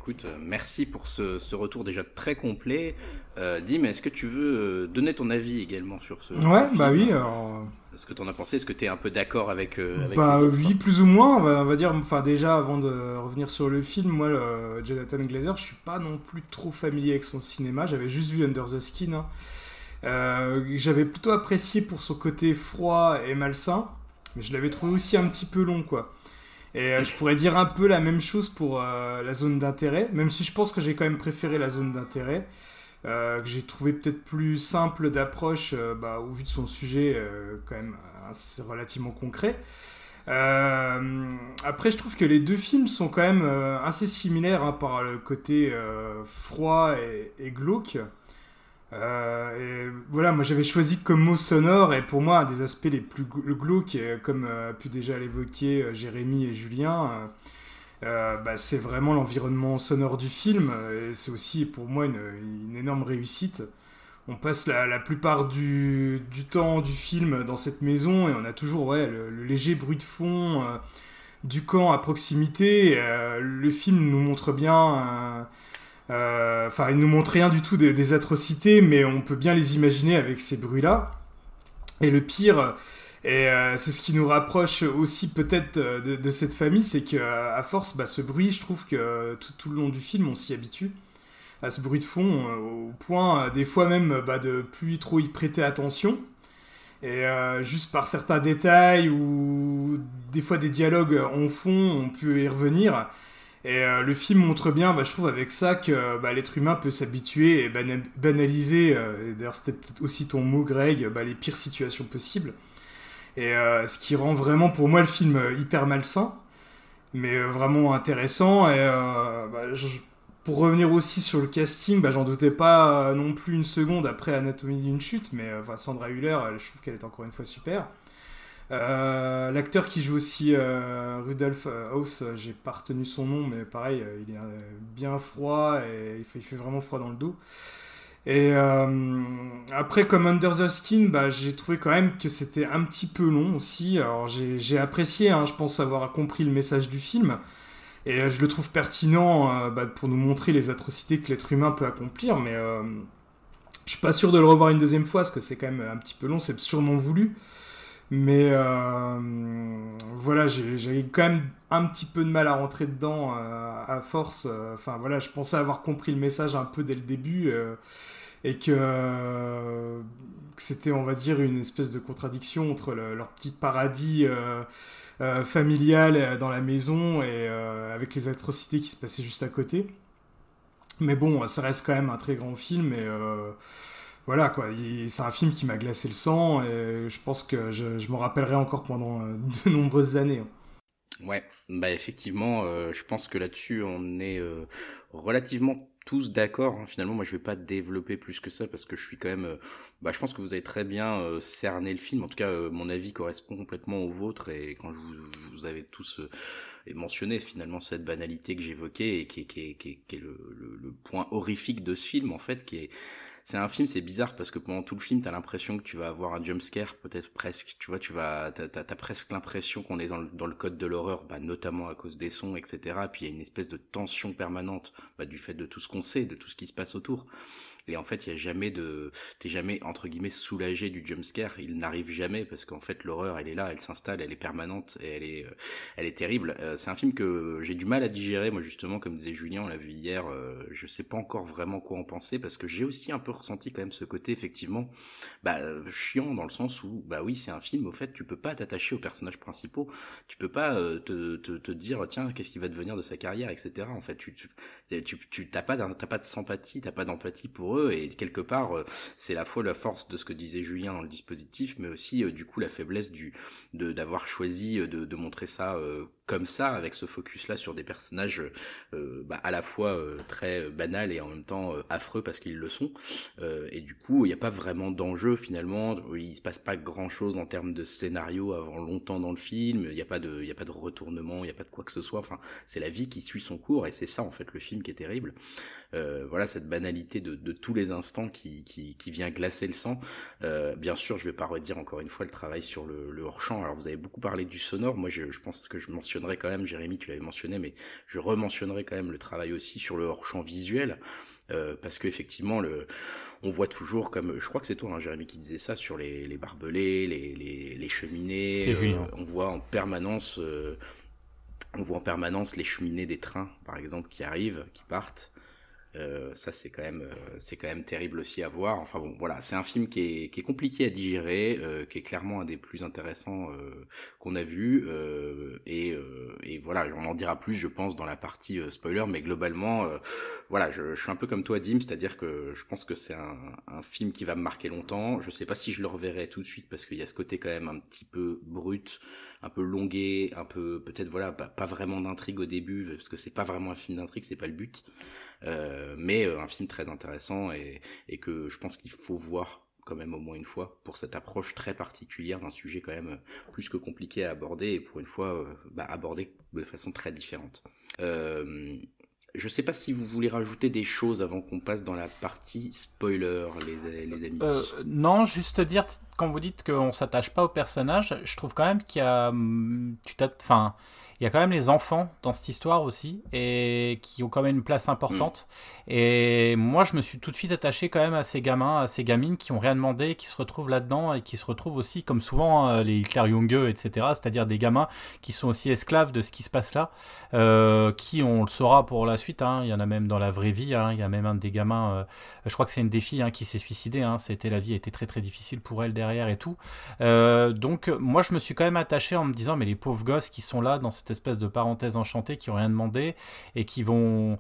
Écoute, euh, merci pour ce, ce retour déjà très complet. Euh, Dim, est-ce que tu veux euh, donner ton avis également sur ce Ouais, ce bah film oui. Alors, Ce que t'en as pensé? Est-ce que t'es un peu d'accord avec, euh, avec bah les autres oui, plus ou moins. On va, on va dire, enfin déjà, avant de revenir sur le film, moi, le Jonathan Glazer, je suis pas non plus trop familier avec son cinéma. J'avais juste vu Under the Skin. hein. Euh, J'avais plutôt apprécié pour son côté froid et malsain, mais je l'avais trouvé aussi un petit peu long, quoi. Et euh, je pourrais dire un peu la même chose pour euh, la zone d'intérêt, même si je pense que j'ai quand même préféré la zone d'intérêt, euh, que j'ai trouvé peut-être plus simple d'approche bah, au vu de son sujet, quand même assez relativement concret. Après, je trouve que les deux films sont quand même assez similaires hein, par le côté froid et, glauque. Et voilà, moi j'avais choisi comme mot sonore, et pour moi, un des aspects les plus glauques, comme a pu déjà l'évoquer Jérémy et Julien, bah, c'est vraiment l'environnement sonore du film, et c'est aussi pour moi une énorme réussite on passe la, plupart du, temps du film dans cette maison et on a toujours ouais, le, léger bruit de fond euh, du camp à proximité. Euh, le film nous montre bien. Euh, enfin, il nous montre rien du tout des, atrocités, mais on peut bien les imaginer avec ces bruits-là. Et le pire, et c'est ce qui nous rapproche aussi peut-être de, cette famille, c'est qu'à force, bah, ce bruit, je trouve que tout le long du film, on s'y habitue à ce bruit de fond, euh, au point euh, des fois même bah, de plus trop y prêter attention. Et euh, juste par certains détails ou des fois des dialogues en fond, on peut y revenir. Et le film montre bien, bah, je trouve, avec ça que bah, l'être humain peut s'habituer et banaliser, d'ailleurs c'était peut-être aussi ton mot Greg, bah, les pires situations possibles. Et ce qui rend vraiment pour moi le film hyper malsain, mais vraiment intéressant. Et pour revenir aussi sur le casting, j'en doutais pas euh, non plus une seconde après Anatomie d'une chute, mais euh, Sandra Hüller, je trouve qu'elle est encore une fois super. Euh, l'acteur qui joue aussi Rudolf Haus, j'ai pas retenu son nom, mais pareil, il est bien froid et il fait, vraiment froid dans le dos. Et après, comme Under the Skin, bah, j'ai trouvé quand même que c'était un petit peu long aussi. Alors j'ai apprécié, hein, je pense avoir compris le message du film. Et euh, je le trouve pertinent euh, bah, pour nous montrer les atrocités que l'être humain peut accomplir, mais euh, je suis pas sûr de le revoir une deuxième fois, parce que c'est quand même un petit peu long, c'est sûrement voulu. Mais voilà, j'ai quand même un petit peu de mal à rentrer dedans à force. Enfin voilà, je pensais avoir compris le message un peu dès le début et que, c'était, on va dire, une espèce de contradiction entre leur petit paradis euh, familiale euh, dans la maison et euh, avec les atrocités qui se passaient juste à côté. Mais bon, ça reste quand même un très grand film et voilà quoi, c'est un film qui m'a glacé le sang et je pense que je, je m'en rappellerai encore pendant de nombreuses années. Ouais, bah effectivement, je pense que là-dessus on est relativement tous d'accord. Hein. Finalement, moi, je vais pas développer plus que ça parce que je suis quand même. Euh, bah, je pense que vous avez très bien euh, cerné le film. En tout cas, euh, mon avis correspond complètement au vôtre. Et quand je vous, avez tous mentionné finalement cette banalité que j'évoquais et qui, est le, point horrifique de ce film, en fait, qui est c'est un film, c'est bizarre parce que pendant tout le film, t'as l'impression que tu vas avoir un jump scare, peut-être presque. Tu vois, tu vas, t'as, as, presque l'impression qu'on est dans le, dans le code de l'horreur, bah, notamment à cause des sons, etc. Puis il y a une espèce de tension permanente bah, du fait de tout ce qu'on sait, de tout ce qui se passe autour. Et en fait, il y a jamais de, t'es jamais entre guillemets soulagé du jumpscare. Il n'arrive jamais parce qu'en fait, l'horreur, elle est là, elle s'installe, elle est permanente et elle est, euh, elle est terrible. Euh, c'est un film que j'ai du mal à digérer, moi justement, comme disait Julien, on l'a vu hier. Euh, je sais pas encore vraiment quoi en penser parce que j'ai aussi un peu ressenti quand même ce côté effectivement, bah chiant dans le sens où, bah oui, c'est un film. Au fait, tu peux pas t'attacher aux personnages principaux. Tu peux pas te, te, dire tiens, qu'est-ce qui va devenir de sa carrière, etc. En fait, tu, tu, tu t'as pas, t'as pas de sympathie, t'as pas d'empathie pour eux et quelque part euh, c'est la fois la force de ce que disait Julien dans le dispositif mais aussi euh, du coup la faiblesse d'avoir choisi euh, de, montrer ça comme ça, avec ce focus-là sur des personnages bah, à la fois très banals et en même temps affreux parce qu'ils le sont. et du coup, il n'y a pas vraiment d'enjeu finalement. Il se passe pas grand-chose en termes de scénario avant longtemps dans le film. Il n'y a pas de, a pas de retournement, il n'y a pas de quoi que ce soit. C'est la vie qui suit son cours et c'est ça en fait le film qui est terrible. Voilà cette banalité de, de, tous les instants qui, qui, qui vient glacer le sang. bien sûr, je vais pas redire encore une fois le travail sur le, le hors champ. Alors vous avez beaucoup parlé du sonore. Moi, je, je pense que je mentionne quand même, Jérémy, tu l'avais mentionné, mais je rementionnerai quand même le travail aussi sur le hors-champ visuel, euh, parce qu'effectivement, le, on voit toujours, comme je crois que c'est toi, hein, Jérémy, qui disait ça, sur les, les barbelés, les, les, les cheminées, euh, on voit en permanence... Euh, on voit en permanence les cheminées des trains, par exemple, qui arrivent, qui partent. Euh, ça c'est quand même euh, c'est quand même terrible aussi à voir. Enfin bon voilà, c'est un film qui est, qui est compliqué à digérer, euh, qui est clairement un des plus intéressants euh, qu'on a vu et, et voilà, on en dira plus je pense dans la partie spoiler, mais globalement voilà, je, je, suis un peu comme toi Dim, c'est-à-dire que je pense que c'est un, un, film qui va me marquer longtemps. Je sais pas si je le reverrai tout de suite parce qu'il y a ce côté quand même un petit peu brut, un peu longué, un peu peut-être voilà pas, pas vraiment d'intrigue au début parce que c'est pas vraiment un film d'intrigue, c'est pas le but. Euh, mais euh, un film très intéressant et, que je pense qu'il faut voir quand même au moins une fois pour cette approche très particulière d'un sujet quand même plus que compliqué à aborder et pour une fois euh, bah, abordé de façon très différente. Euh, je sais pas si vous voulez rajouter des choses avant qu'on passe dans la partie spoiler, les, les amis. Euh, non, juste dire, quand vous dites qu'on s'attache pas au personnage, je trouve quand même qu'il y a. Hum, tu enfin, il y a quand même les enfants dans cette histoire aussi, et qui ont quand même une place importante. Mm. Et moi, je me suis tout de suite attaché quand même à ces gamins, à ces gamines qui ont rien demandé, qui se retrouvent là-dedans et qui se retrouvent aussi, comme souvent hein, les Hitler Junge, etc., c'est-à-dire des gamins qui sont aussi esclaves de ce qui se passe là, euh, qui, on le saura pour la suite, hein, il y en a même dans la vraie vie, hein, il y a même un des gamins, euh, je crois que c'est une des filles hein, qui s'est suicidée, c'était la vie était très très difficile pour elle derrière et tout. Euh, donc, moi, je me suis quand même attaché en me disant, mais les pauvres gosses qui sont là dans cette espèce de parenthèse enchantée qui ont rien demandé et qui vont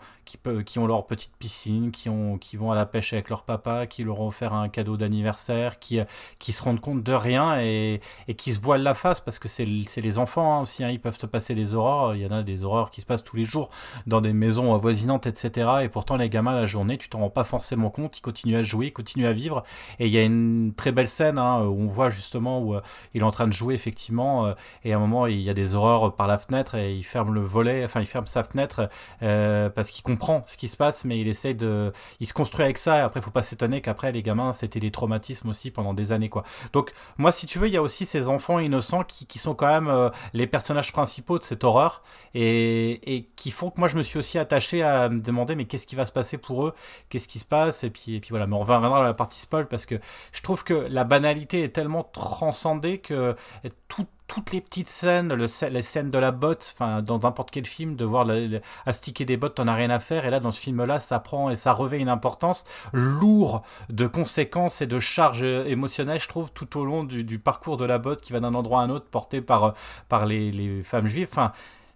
qui, ont leur petite piscine, qui ont qui vont à la pêche avec leur papa, qui leur ont offert un cadeau d'anniversaire, qui se rendent compte de rien et, et qui se voilent la face parce que c'est les enfants hein, aussi, hein, ils peuvent se passer des horreurs, il y en a des horreurs qui se passent tous les jours dans des maisons avoisinantes, etc. Et pourtant les gamins la journée, tu t'en rends pas forcément compte, ils continuent à jouer, ils continuent à vivre. Et il y a une très belle scène hein, où on voit justement où euh, il est en train de jouer effectivement, euh, et à un moment il y a des horreurs par la fenêtre et il ferme le volet, enfin il ferme sa fenêtre euh, parce qu'il comprend ce qui se passe, mais il essaie de, il se construit avec ça. Et après, faut pas s'étonner qu'après les gamins, c'était des traumatismes aussi pendant des années quoi. Donc moi, si tu veux, il y a aussi ces enfants innocents qui, qui sont quand même euh, les personnages principaux de cette horreur et, et qui font que moi je me suis aussi attaché à me demander mais qu'est-ce qui va se passer pour eux, qu'est-ce qui se passe? Et puis et puis voilà. Mais on reviendra à la partie spoil parce que je trouve que la banalité est tellement transcendée que tout toutes les petites scènes, le, les scènes de la botte, enfin dans n'importe quel film, de voir astiquer des bottes, t'en as rien à faire. Et là, dans ce film-là, ça prend et ça revêt une importance lourde de conséquences et de charges émotionnelles, je trouve, tout au long du, parcours de la botte qui va d'un endroit à un autre, porté par, les, femmes juives.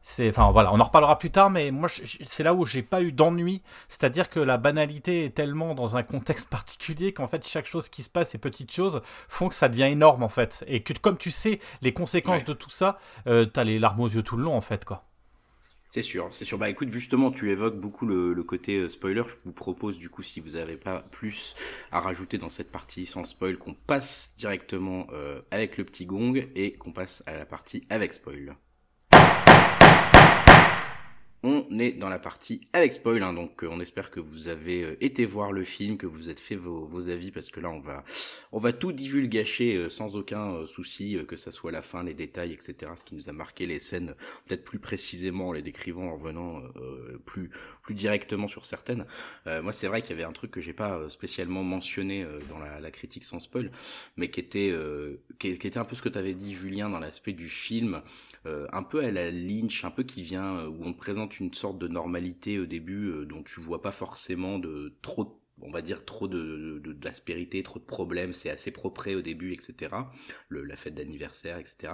C'est, enfin voilà, on en reparlera plus tard, mais moi c'est là où j'ai pas eu d'ennui, c'est-à-dire que la banalité est tellement dans un contexte particulier qu'en fait chaque chose qui se passe, ces petites choses font que ça devient énorme en fait, et que comme tu sais les conséquences de tout ça, euh, t'as les larmes aux yeux tout le long en fait quoi. C'est sûr, c'est sûr. Bah écoute, justement, tu évoques beaucoup le, côté euh, spoiler. Je vous propose du coup, si vous n'avez pas plus à rajouter dans cette partie sans spoil, qu'on passe directement euh, avec le petit gong et qu'on passe à la partie avec spoil. On est dans la partie avec spoil, hein, donc euh, on espère que vous avez euh, été voir le film, que vous êtes fait vos, avis, parce que là on va, on va tout divulgacher euh, sans aucun souci, que ça soit la fin, les détails, etc. Ce qui nous a marqué les scènes, peut-être plus précisément en les décrivant, en revenant plus, plus directement sur certaines. moi c'est vrai qu'il y avait un truc que j'ai pas spécialement mentionné dans la, critique sans spoil, mais qui était, qui, était un peu ce que tu avais dit Julien dans l'aspect du film, un peu à la Lynch, un peu qui vient où on présente une sorte de normalité au début euh, dont tu vois pas forcément de trop on va dire trop de d'aspérité, trop de problèmes, c'est assez propre au début, etc. La fête d'anniversaire, etc.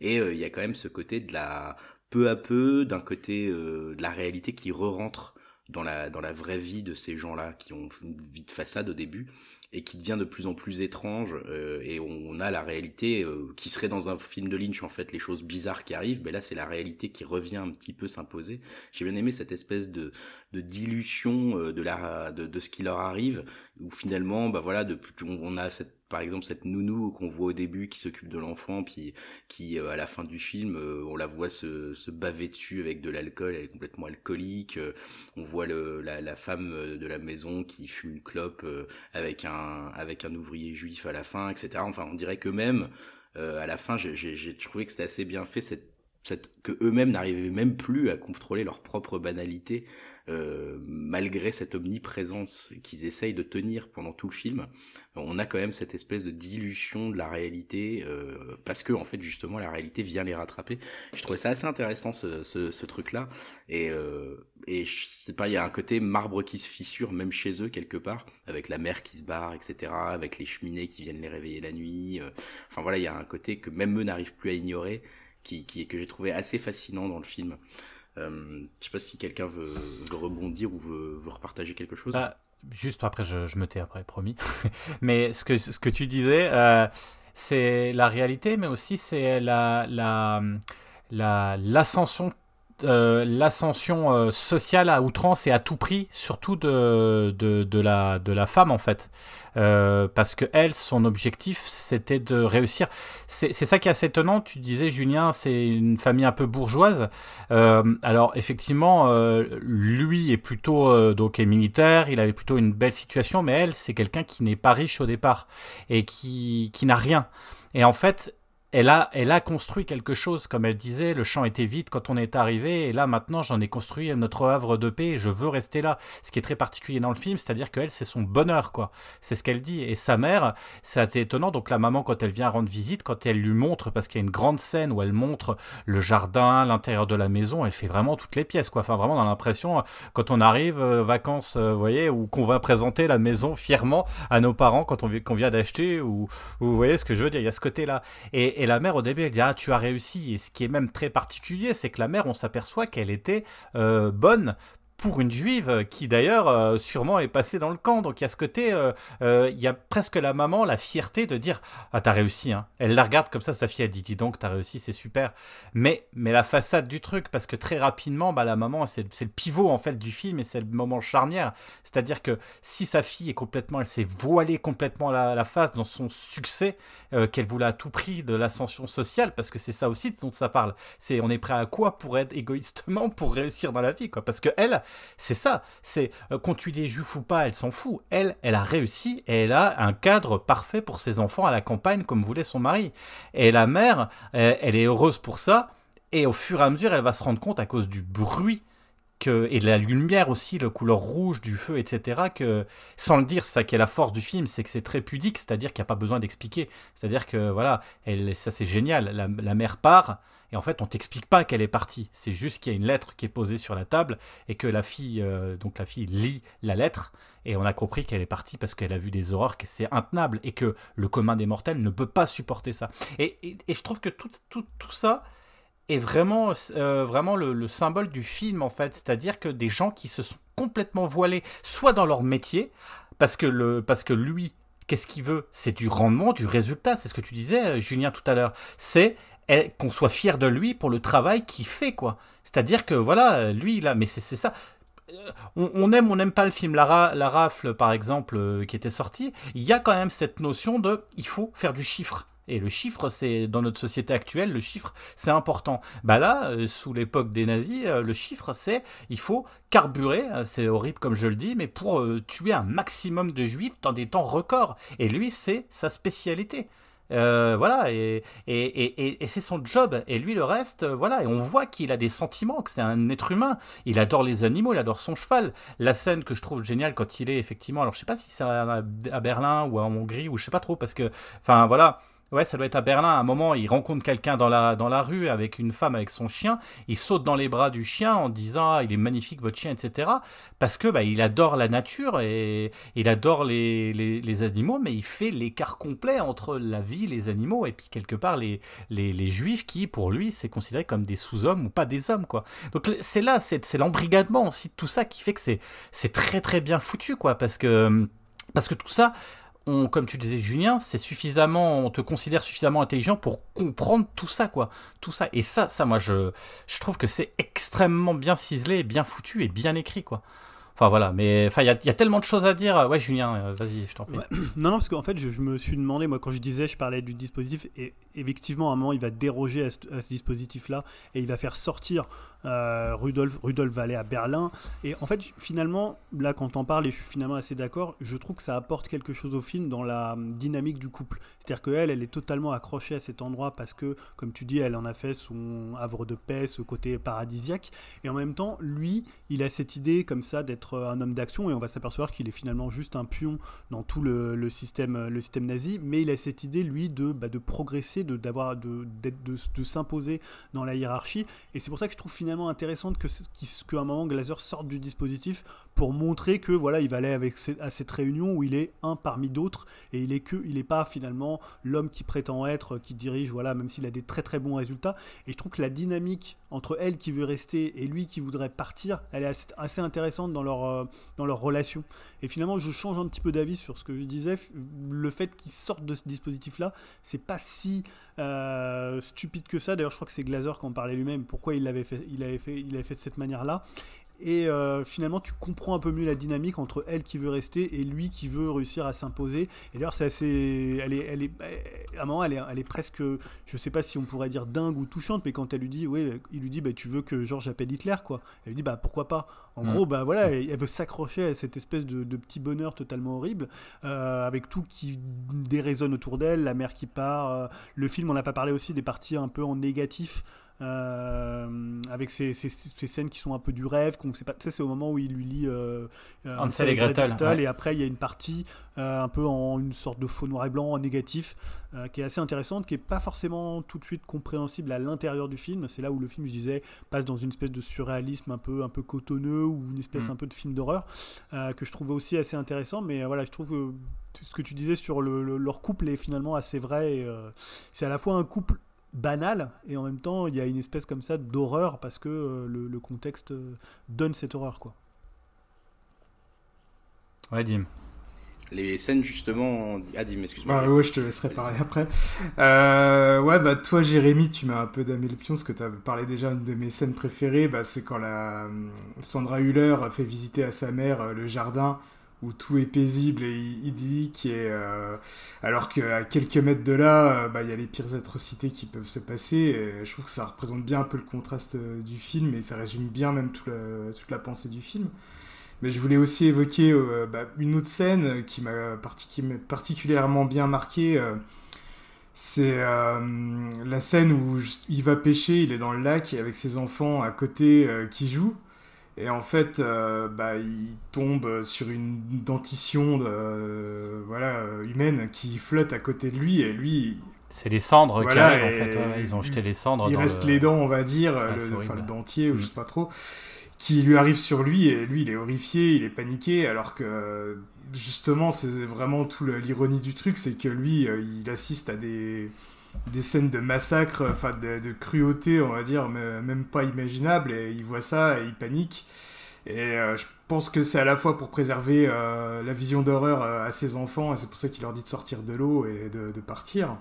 Et euh, il y a quand même ce côté de la peu à peu, d'un côté euh, de la réalité qui re-rentre dans la dans la vraie vie de ces gens-là qui ont une vie de façade au début et qui devient de plus en plus étrange euh, et on, a la réalité euh, qui serait dans un film de Lynch en fait les choses bizarres qui arrivent mais là c'est la réalité qui revient un petit peu s'imposer. J'ai bien aimé cette espèce de, de dilution euh, de la de, de, ce qui leur arrive où finalement bah voilà de, on a cette par exemple cette nounou qu'on voit au début qui s'occupe de l'enfant puis qui euh, à la fin du film euh, on la voit se, se baver dessus avec de l'alcool elle est complètement alcoolique on voit le, la, la, femme de la maison qui fume une clope avec un avec un ouvrier juif à la fin etc enfin on dirait que même à la fin j'ai trouvé que c'était assez bien fait cette cette, que eux-mêmes n'arrivaient même plus à contrôler leur propre banalité euh, malgré cette omniprésence qu'ils essayent de tenir pendant tout le film, on a quand même cette espèce de dilution de la réalité, euh, parce que en fait justement la réalité vient les rattraper. Je trouvais ça assez intéressant ce, ce, ce truc-là, et, euh, et je sais pas, il y a un côté marbre qui se fissure même chez eux quelque part, avec la mer qui se barre, etc., avec les cheminées qui viennent les réveiller la nuit. Euh, enfin voilà, il y a un côté que même eux n'arrivent plus à ignorer, qui, qui que j'ai trouvé assez fascinant dans le film. Euh, je sais pas si quelqu'un veut, rebondir ou veut, repartager quelque chose. Bah, juste après, je, je, me tais après, promis. mais ce que, tu disais, euh, c'est la réalité, mais aussi c'est la, la, la, l'ascension euh, l'ascension euh, sociale à outrance et à tout prix, surtout de, de, la, de la femme en fait. Euh, parce que elle, son objectif, c'était de réussir. C'est ça qui est assez étonnant. Tu disais, Julien, c'est une famille un peu bourgeoise. Alors effectivement, lui est plutôt donc est militaire. Il avait plutôt une belle situation, mais elle, c'est quelqu'un qui n'est pas riche au départ et qui qui n'a rien. Et en fait, elle a, elle a construit quelque chose, comme elle disait, le champ était vide quand on est arrivé, et là maintenant j'en ai construit notre havre de paix, et je veux rester là. Ce qui est très particulier dans le film, c'est-à-dire qu'elle, c'est son bonheur, quoi. C'est ce qu'elle dit. Et sa mère, c'est assez étonnant, donc la maman, quand elle vient rendre visite, quand elle lui montre, parce qu'il y a une grande scène où elle montre le jardin, l'intérieur de la maison, elle fait vraiment toutes les pièces, quoi. Enfin, vraiment, on a l'impression, quand on arrive, euh, vacances, euh, vous voyez, ou qu'on va présenter la maison fièrement à nos parents quand on, vient d'acheter, ou, ou, vous voyez ce que je veux dire, il y a ce côté-là. Et, et la mère, au début, elle dit Ah, tu as réussi. Et ce qui est même très particulier, c'est que la mère, on s'aperçoit qu'elle était euh, bonne pour une juive qui d'ailleurs euh, sûrement est passée dans le camp. Donc il y a ce côté, euh, euh, il y a presque la maman, la fierté de dire ah t'as réussi. Hein. Elle la regarde comme ça, sa fille elle dit dis donc t'as réussi, c'est super. Mais mais la façade du truc parce que très rapidement bah la maman c'est le pivot en fait du film et c'est le moment charnière. C'est-à-dire que si sa fille est complètement, elle s'est voilée complètement la, la, face dans son succès qu'elle voulait à tout prix de l'ascension sociale parce que c'est ça aussi dont ça parle. C'est on est prêt à quoi pour être égoïstement pour réussir dans la vie quoi parce que elle c'est ça. C'est euh, qu'on tue des juifs ou pas, elle s'en fout. Elle, elle a réussi et elle a un cadre parfait pour ses enfants à la campagne comme voulait son mari. Et la mère, euh, elle est heureuse pour ça. Et au fur et à mesure, elle va se rendre compte à cause du bruit et la lumière aussi, la couleur rouge du feu, etc., que, sans le dire, ça qui est la force du film, c'est que c'est très pudique, c'est-à-dire qu'il n'y a pas besoin d'expliquer. C'est-à-dire que, voilà, elle, ça c'est génial, la, mère part, et en fait, on t'explique pas qu'elle est partie. C'est juste qu'il y a une lettre qui est posée sur la table, et que la fille, euh, donc la fille lit la lettre, et on a compris qu'elle est partie parce qu'elle a vu des horreurs, que c'est intenable, et que le commun des mortels ne peut pas supporter ça. Et, et, et je trouve que tout, tout, tout ça, est vraiment, euh, vraiment le, le, symbole du film, en fait. C'est-à-dire que des gens qui se sont complètement voilés, soit dans leur métier, parce que, le, parce que lui, qu'est-ce qu'il veut? C'est du rendement, du résultat. C'est ce que tu disais, euh, Julien, tout à l'heure. C'est eh, qu'on soit fier de lui pour le travail qu'il fait, quoi. C'est-à-dire que, voilà, lui, là, mais c'est ça. Euh, on, aime, on n'aime pas le film la, la Rafle, par exemple, qui était sorti. Il y a quand même cette notion de il faut faire du chiffre. Et le chiffre, c'est dans notre société actuelle, le chiffre, c'est important. Bah là, euh, sous l'époque des nazis, euh, le chiffre, c'est il faut carburer, euh, c'est horrible comme je le dis, mais pour euh, tuer un maximum de juifs dans des temps records. Et lui, c'est sa spécialité. Voilà, et, et, et, et c'est son job. Et lui, le reste, voilà. Et on voit qu'il a des sentiments, que c'est un être humain. Il adore les animaux, il adore son cheval. La scène que je trouve géniale quand il est effectivement, alors je sais pas si c'est à, à Berlin ou en Hongrie ou je sais pas trop, parce que, enfin voilà. Ouais, ça doit être à Berlin. À un moment, il rencontre quelqu'un dans la, dans la rue avec une femme avec son chien. Il saute dans les bras du chien en disant ah, il est magnifique votre chien, etc. Parce que bah, il adore la nature et il adore les, les, animaux, mais il fait l'écart complet entre la vie, les animaux et puis quelque part les, les, les juifs qui, pour lui, c'est considéré comme des sous-hommes ou pas des hommes, quoi. Donc c'est là, c'est l'embrigadement aussi de tout ça qui fait que c'est très très bien foutu, quoi, parce que parce que tout ça comme tu disais Julien, c'est suffisamment, on te considère suffisamment intelligent pour comprendre tout ça, quoi. Tout ça. Et ça, ça, moi, je, je trouve que c'est extrêmement bien ciselé, bien foutu et bien écrit, quoi. Enfin voilà, mais enfin il y, a tellement de choses à dire. Ouais, Julien, euh, vas-y, je t'en prie. Non, non, parce qu'en fait, je, me suis demandé, moi, quand je disais, je parlais du dispositif, et effectivement, à un moment, il va déroger à ce dispositif-là, et il va faire sortir Euh, Rudolf, Rudolf va aller à Berlin. Et en fait, finalement, là, quand on parle, et je suis finalement assez d'accord, je trouve que ça apporte quelque chose au film dans la dynamique du couple. C'est-à-dire qu'elle, elle est totalement accrochée à cet endroit parce que, comme tu dis, elle en a fait son havre de paix, ce côté paradisiaque. Et en même temps, lui, il a cette idée comme ça d'être un homme d'action et on va s'apercevoir qu'il est finalement juste un pion dans tout le, système, le système nazi. Mais il a cette idée, lui, de, bah, de progresser, de, d'avoir, de, de, de s'imposer dans la hiérarchie. Et c'est pour ça que je trouve finalement intéressante que qu'à un moment Glazer sorte du dispositif pour montrer que voilà il va aller avec à cette réunion où il est un parmi d'autres et il est que il est pas finalement l'homme qui prétend être qui dirige voilà même s'il a des très très bons résultats. Et je trouve que la dynamique entre elle qui veut rester et lui qui voudrait partir elle est assez, intéressante dans leur euh, dans leur relation et finalement je change un petit peu d'avis sur ce que je disais le fait qu'il sorte de ce dispositif là c'est pas si euh, stupide que ça. D'ailleurs, je crois que c'est Glazer qui en parlait lui-même. Pourquoi il l'avait fait, il fait, fait de cette manière-là. Et euh, finalement, tu comprends un peu mieux la dynamique entre elle qui veut rester et lui qui veut réussir à s'imposer. Et d'ailleurs, c'est assez. Elle est, elle est, à un moment, elle est, elle est presque. Je sais pas si on pourrait dire dingue ou touchante, mais quand elle lui dit, oui, il lui dit, bah, tu veux que Georges appelle Hitler, quoi. Elle lui dit, bah, pourquoi pas En gros, bah voilà, elle, veut s'accrocher à cette espèce de, petit bonheur totalement horrible, euh, avec tout qui déraisonne autour d'elle, la mère qui part. Euh, le film, on n'a pas parlé aussi des parties un peu en négatif. Euh, avec ces, ces, scènes qui sont un peu du rêve, qu'on sait pas. Tu sais, c'est au moment où il lui lit euh, euh Hansel et Gretel, et après il y a une partie euh, un peu en une sorte de faux noir et blanc, en négatif, qui est assez intéressante, qui est pas forcément tout de suite compréhensible à l'intérieur du film. C'est là où le film, je disais, passe dans une espèce de surréalisme un peu un peu cotonneux ou une espèce mm. un peu de film d'horreur que je trouvais aussi assez intéressant. Mais voilà, je trouve que ce que tu disais sur le, leur couple est finalement assez vrai. c'est à la fois un couple banal et en même temps il y a une espèce comme ça d'horreur parce que euh, le, contexte euh, donne cette horreur quoi. Ouais Dim. Les scènes justement... Ah Dim, excuse-moi. Ah, ouais, je te laisserai parler après. Euh, ouais, bah toi Jérémy, tu m'as un peu damé le pion parce que tu as parlé déjà de mes scènes préférées, bah, c'est quand la Sandra Hüller fait visiter à sa mère le jardin où tout est paisible et idyllique, et, euh, alors qu'à quelques mètres de là, euh, bah, il y a les pires atrocités qui peuvent se passer. Je trouve que ça représente bien un peu le contraste euh, du film, et ça résume bien même toute la, toute la pensée du film. Mais je voulais aussi évoquer bah, une autre scène qui m'a particulièrement bien marqué. c'est la scène où il va pêcher, il est dans le lac avec ses enfants à côté qui jouent. Et en fait, euh, bah, il tombe sur une dentition de, euh, voilà, humaine qui flotte à côté de lui. Et lui. C'est les cendres qui arrivent, en fait. ils ont jeté les cendres. Il reste les dents, on va dire, le, enfin, le, dentier, ou mm. je sais pas trop, qui lui arrive sur lui. Et lui, il est horrifié, il est paniqué, alors que justement, c'est vraiment tout l'ironie du truc, c'est que lui, euh, il assiste à des des scènes de massacre, enfin de, cruauté, on va dire, même pas imaginable, et il voit ça et il panique. Et euh, je pense que c'est à la fois pour préserver euh, la vision d'horreur euh, à ses enfants, et c'est pour ça qu'il leur dit de sortir de l'eau et de, partir.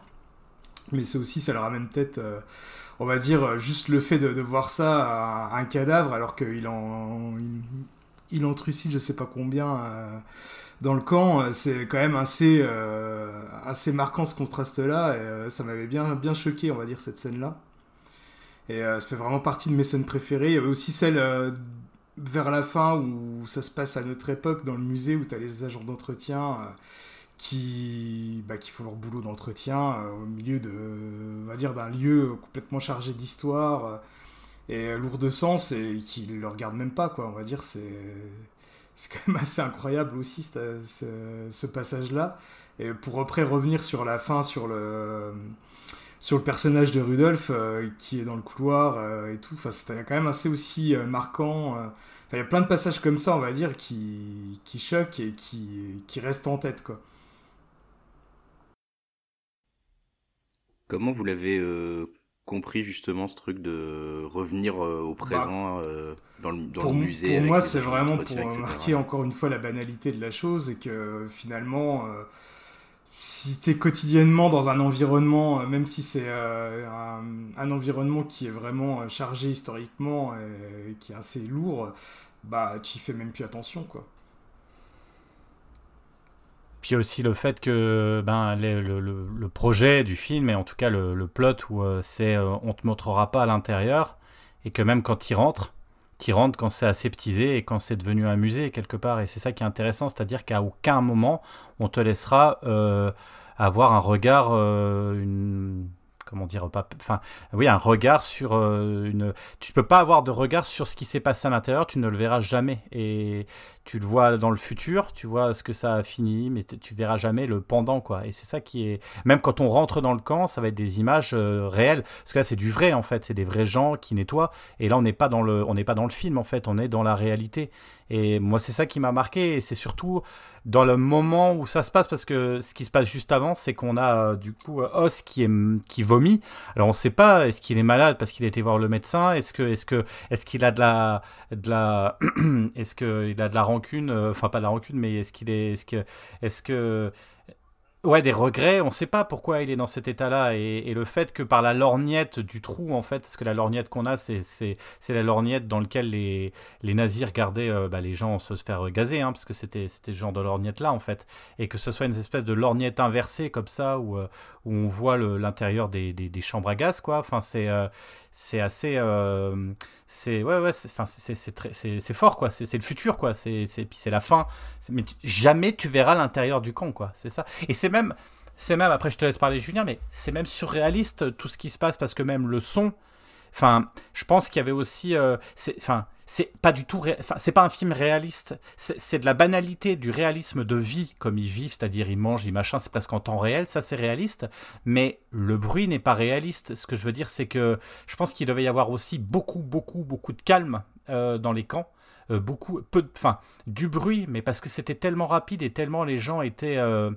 Mais c'est aussi, ça leur amène peut-être, on va dire, juste le fait de, voir ça à, un cadavre, alors qu'il en, il, il en trucide je sais pas combien dans le camp, euh, c'est quand même assez, euh, assez marquant ce contraste-là, et euh, ça m'avait bien, bien choqué, on va dire, cette scène-là. Et ça fait vraiment partie de mes scènes préférées. Il y avait aussi celle vers la fin où ça se passe à notre époque dans le musée où tu as les agents d'entretien qui, bah, qui font leur boulot d'entretien au milieu d'un lieu complètement chargé d'histoire et lourd de sens et qui le regardent même pas, quoi. On va dire, c'est c'est quand même assez incroyable aussi ce, passage-là. Et pour après revenir sur la fin, sur le, sur le personnage de Rudolf euh, qui est dans le couloir euh, et tout, c'était quand même assez aussi euh, marquant. il y a plein de passages comme ça, on va dire, qui, qui choquent et qui, qui restent en tête. Quoi. Comment vous l'avez compris justement ce truc de revenir euh, au bah, présent euh, dans le, dans le musée Pour moi, c'est vraiment pour marquer encore une fois la banalité de la chose et que finalement, euh, si tu es quotidiennement dans un environnement, même si c'est un, un, environnement qui est vraiment chargé historiquement et, qui est assez lourd, bah tu y fais même plus attention quoi. Puis aussi le fait que ben, le, le, projet du film, et en tout cas le, plot où euh, c'est euh, on te montrera pas à l'intérieur, et que même quand il rentre, qui rentre quand c'est aseptisé et quand c'est devenu un musée quelque part. Et c'est ça qui est intéressant, c'est-à-dire qu'à aucun moment on te laissera euh, avoir un regard, euh, une, comment dire, enfin, oui, un regard sur euh, une. Tu peux pas avoir de regard sur ce qui s'est passé à l'intérieur, tu ne le verras jamais. Et tu le vois dans le futur, tu vois ce que ça a fini, mais tu verras jamais le pendant, quoi. Et c'est ça qui est. Même quand on rentre dans le camp, ça va être des images euh, réelles, parce que là, c'est du vrai, en fait. C'est des vrais gens qui nettoient. Et là, on n'est pas dans le, on n'est pas dans le film, en fait. On est dans la réalité. Et moi, c'est ça qui m'a marqué. Et c'est surtout dans le moment où ça se passe, parce que ce qui se passe juste avant, c'est qu'on a euh, du coup euh, Os qui est qui vomit. Alors on ne sait pas, est-ce qu'il est malade parce qu'il a été voir le médecin? Est-ce que, que, est-ce qu'il a de la, de la, est-ce qu'il a de la rancune euh, Enfin pas de la rancune, mais est-ce qu'il est, est-ce que, est-ce que Ouais, des regrets. On ne sait pas pourquoi il est dans cet état-là. Et, le fait que par la lorgnette du trou, en fait, parce que la lorgnette qu'on a, c'est la lorgnette dans laquelle les, les nazis regardaient euh, bah, les gens se faire gazer, hein, parce que c'était ce genre de lorgnette-là, en fait. Et que ce soit une espèce de lorgnette inversée, comme ça, où, euh, où on voit l'intérieur des, des, des, chambres à gaz, quoi. Enfin, c'est euh, c'est assez c'est ouais ouais c'est fort quoi. C'est le futur quoi. C'est puis c'est la fin. Mais jamais tu verras l'intérieur du camp quoi. C'est ça. Et c'est même c'est même après je te laisse parler Julien mais c'est même surréaliste tout ce qui se passe parce que même le son enfin je pense qu'il y avait aussi euh, enfin c'est pas du tout, enfin, c'est pas un film réaliste. C'est de la banalité du réalisme de vie comme ils vivent, c'est-à-dire ils mangent, ils machin, c'est presque en temps réel. Ça c'est réaliste, mais le bruit n'est pas réaliste. Ce que je veux dire, c'est que je pense qu'il devait y avoir aussi beaucoup, beaucoup, beaucoup de calme euh, dans les camps. Euh, beaucoup, peu, enfin, du bruit, mais parce que c'était tellement rapide et tellement les gens étaient, euh,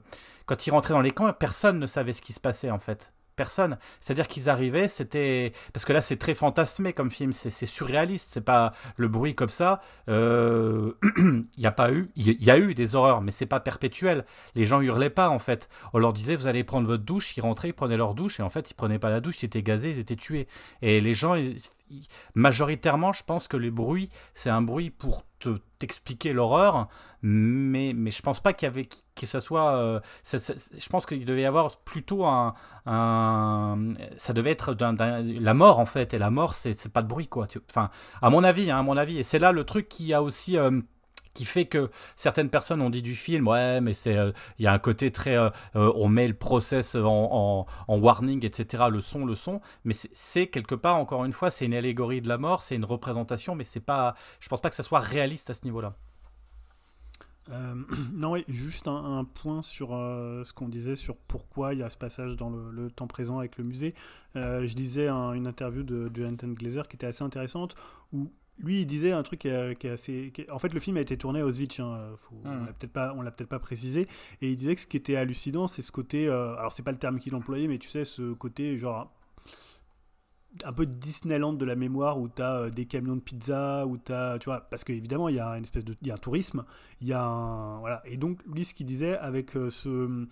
quand ils rentraient dans les camps, personne ne savait ce qui se passait en fait personne. C'est-à-dire qu'ils arrivaient, c'était parce que là c'est très fantasmé comme film, c'est surréaliste, c'est pas le bruit comme ça. Euh, il y a pas eu, il y, a eu des horreurs, mais c'est pas perpétuel. Les gens hurlaient pas en fait. On leur disait vous allez prendre votre douche, ils rentraient, ils prenaient leur douche et en fait ils prenaient pas la douche, ils étaient gazés, ils étaient tués. Et les gens, majoritairement, je pense que le bruit, c'est un bruit pour te t'expliquer l'horreur, mais, je pense pas qu'il y avait que ça soit. Euh, je pense qu'il devait y avoir plutôt un, ça devait être la mort en fait, et la mort c'est pas de bruit quoi. enfin, à mon avis, hein, à mon avis, et c'est là le truc qui a aussi. Euh, qui fait que certaines personnes ont dit du film, ouais, mais c'est, euh, il y a un côté très, on met le process en, en, warning, etc. Le son, le son, mais c'est quelque part, encore une fois, c'est une allégorie de la mort, c'est une représentation, mais c'est pas, je pense pas que ça soit réaliste à ce niveau-là. non, oui, juste un, point sur ce qu'on disait sur pourquoi il y a ce passage dans le, temps présent avec le musée. je lisais une interview de Jonathan Glazer qui était assez intéressante où lui, il disait un truc qui est, assez. en fait, le film a été tourné à Auschwitz. Hein, On hmm. l'a peut-être pas, on l'a peut-être pas précisé. Et il disait que ce qui était hallucinant, c'est ce côté. Euh, alors, c'est pas le terme qu'il employait, mais tu sais, ce côté genre un peu Disneyland de la mémoire où tu as euh, des camions de pizza où tu as tu vois parce qu'évidemment il y a une espèce de y a un tourisme il y a un voilà. Et donc lui ce qu'il disait avec euh, ce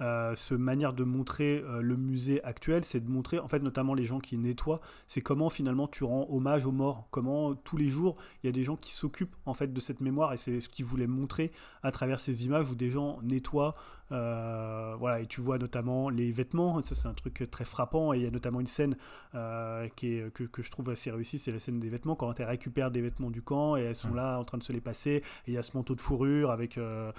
euh, ce manière de montrer euh, le musée actuel, c'est de montrer, en fait, notamment les gens qui nettoient, c'est comment finalement tu rends hommage aux morts, comment tous les jours il y a des gens qui s'occupent en fait de cette mémoire et c'est ce qu'il voulait montrer à travers ces images où des gens nettoient, euh, voilà, et tu vois notamment les vêtements, ça c'est un truc très frappant, et il y a notamment une scène qui est, que, que, je trouve assez réussie, c'est la scène des vêtements, quand elles récupèrent des vêtements du camp et elles sont là en train de se les passer, et il y a ce manteau de fourrure avec le,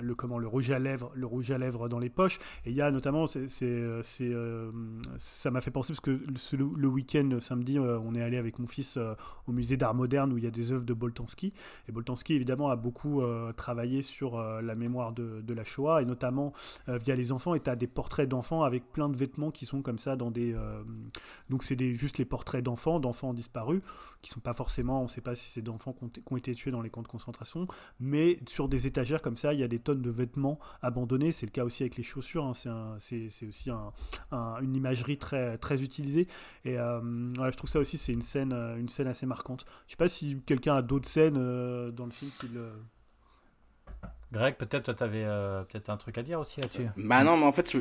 le, comment, le rouge à lèvres, le rouge à lèvres dans les poches. Et il y a notamment, c'est, euh, ça m'a fait penser parce que le, week-end samedi, euh, on est allé avec mon fils euh, au musée d'art moderne où il y a des œuvres de Boltanski. Et Boltanski, évidemment, a beaucoup travaillé sur la mémoire de, la Et notamment via les enfants. Et tu as des portraits d'enfants avec plein de vêtements qui sont comme ça dans des. donc, c'est juste les portraits d'enfants, d'enfants disparus, qui sont pas forcément, on ne sait pas si c'est d'enfants qui ont, été tués dans les camps de concentration, mais sur des étagères comme ça, il y a des tonnes de vêtements abandonnés c'est le cas aussi avec les chaussures. Hein. c'est aussi une imagerie très, très utilisée. Et euh, je trouve ça aussi, c'est une scène, euh, une scène assez marquante. Je sais pas si quelqu'un a d'autres scènes euh, dans le film qui le. Greg, peut-être toi, tu avais peut-être un truc à dire aussi là-dessus. Bah non, mais en fait,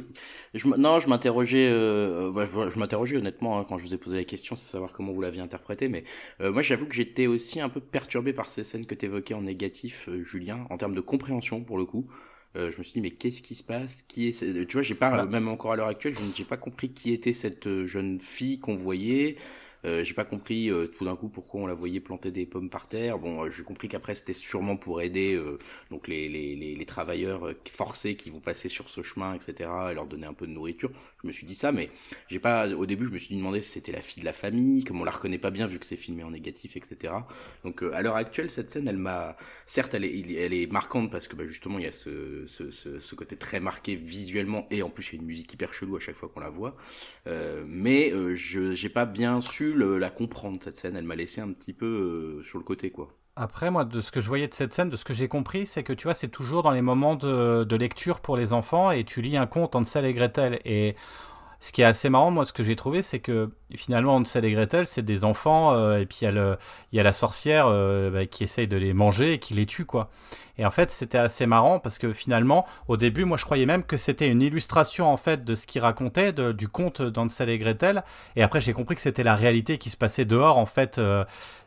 je, non, je m'interrogeais, je m'interrogeais honnêtement hein, quand je vous ai posé la question, c'est savoir comment vous l'aviez interprété, mais moi, j'avoue que j'étais aussi un peu perturbé par ces scènes que tu évoquais en négatif, Julien, en termes de compréhension pour le coup. Euh, je me suis dit mais qu'est-ce qui se passe? Qui est Tu vois, j'ai pas même encore à l'heure actuelle, je n'ai pas compris qui était cette euh, jeune fille qu'on voyait. Euh, j'ai pas compris euh, tout d'un coup pourquoi on la voyait planter des pommes par terre. Bon, euh, j'ai compris qu'après c'était sûrement pour aider donc les, les, les, travailleurs forcés qui vont passer sur ce chemin, etc. et leur donner un peu de nourriture. Je me suis dit ça, mais j'ai pas. Au début, je me suis demandé si c'était la fille de la famille, comme on la reconnaît pas bien vu que c'est filmé en négatif, etc. Donc à l'heure actuelle, cette scène, elle m'a. Certes, elle est, elle est marquante parce que bah, justement, il y a ce, ce, ce, côté très marqué visuellement et en plus, il y a une musique hyper chelou à chaque fois qu'on la voit. Mais je j'ai pas bien su la comprendre cette scène. Elle m'a laissé un petit peu euh, sur le côté, quoi. Après, moi, de ce que je voyais de cette scène, de ce que j'ai compris, c'est que tu vois, c'est toujours dans les moments de, de lecture pour les enfants et tu lis un conte Hansel et Gretel. Et ce qui est assez marrant, moi, ce que j'ai trouvé, c'est que finalement, Hansel et Gretel, c'est des enfants euh, et puis il y, a y a la sorcière euh, bah, qui essaye de les manger et qui les tue, quoi. Et en fait, c'était assez marrant parce que finalement, au début, moi, je croyais même que c'était une illustration en fait de ce qu'il racontait, du conte d'Hansel et Gretel. Et après, j'ai compris que c'était la réalité qui se passait dehors, en fait. euh,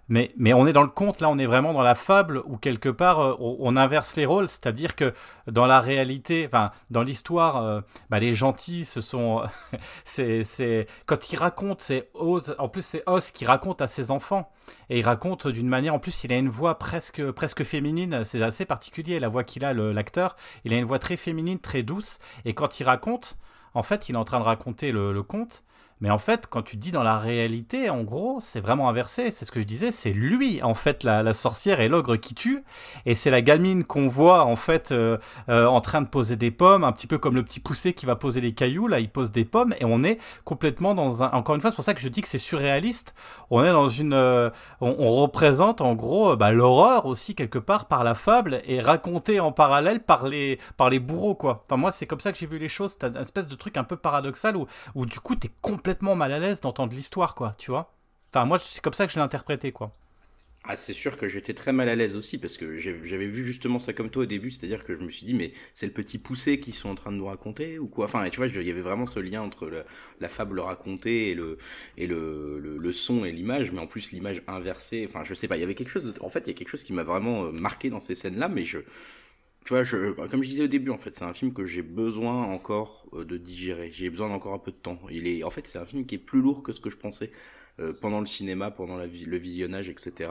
mais, on est dans le conte, là, on est vraiment dans la fable où quelque part euh, on, inverse les rôles, c'est-à-dire que dans la réalité, enfin dans l'histoire, euh, bah, les gentils, ce sont, c'est, c'est quand il raconte, c'est Oz, en plus c'est Oz qui raconte à ses enfants. Et il raconte d'une manière, en plus il a une voix presque presque féminine, c'est assez particulier la voix qu'il a l'acteur, il a une voix très féminine, très douce. Et quand il raconte, en fait il est en train de raconter le conte. Mais en fait, quand tu dis dans la réalité, en gros, c'est vraiment inversé. C'est ce que je disais, c'est lui, en fait, la, sorcière et l'ogre qui tue. Et c'est la gamine qu'on voit, en fait, euh, euh, en train de poser des pommes, un petit peu comme le petit poussé qui va poser des cailloux. Là, il pose des pommes. Et on est complètement dans un. Encore une fois, c'est pour ça que je dis que c'est surréaliste. On est dans une. euh, on, représente, en gros, bah, l'horreur aussi, quelque part, par la fable et racontée en parallèle par les, par les bourreaux, quoi. Enfin, moi, c'est comme ça que j'ai vu les choses. T'as une espèce de truc un peu paradoxal où où du coup t'es complètement mal à l'aise d'entendre l'histoire quoi tu vois enfin moi c'est comme ça que je l'ai interprété quoi Ah, c'est sûr que j'étais très mal à l'aise aussi parce que j'avais vu justement ça comme toi au début, c'est-à-dire que je me suis dit mais c'est le petit poussé qu'ils sont en train de nous raconter ou quoi? Enfin, tu vois, il y avait vraiment ce lien entre la fable racontée et le et le, le, son et l'image, mais en plus l'image inversée. Enfin, je sais pas, il y avait quelque chose. En fait, il y a quelque chose qui m'a vraiment euh, marqué dans ces scènes-là, mais je tu vois, je, comme je disais au début, en fait, c'est un film que j'ai besoin encore euh, de digérer. J'ai besoin d'encore un peu de temps. Il est, en fait, c'est un film qui est plus lourd que ce que je pensais euh, pendant le cinéma, pendant la le visionnage, etc.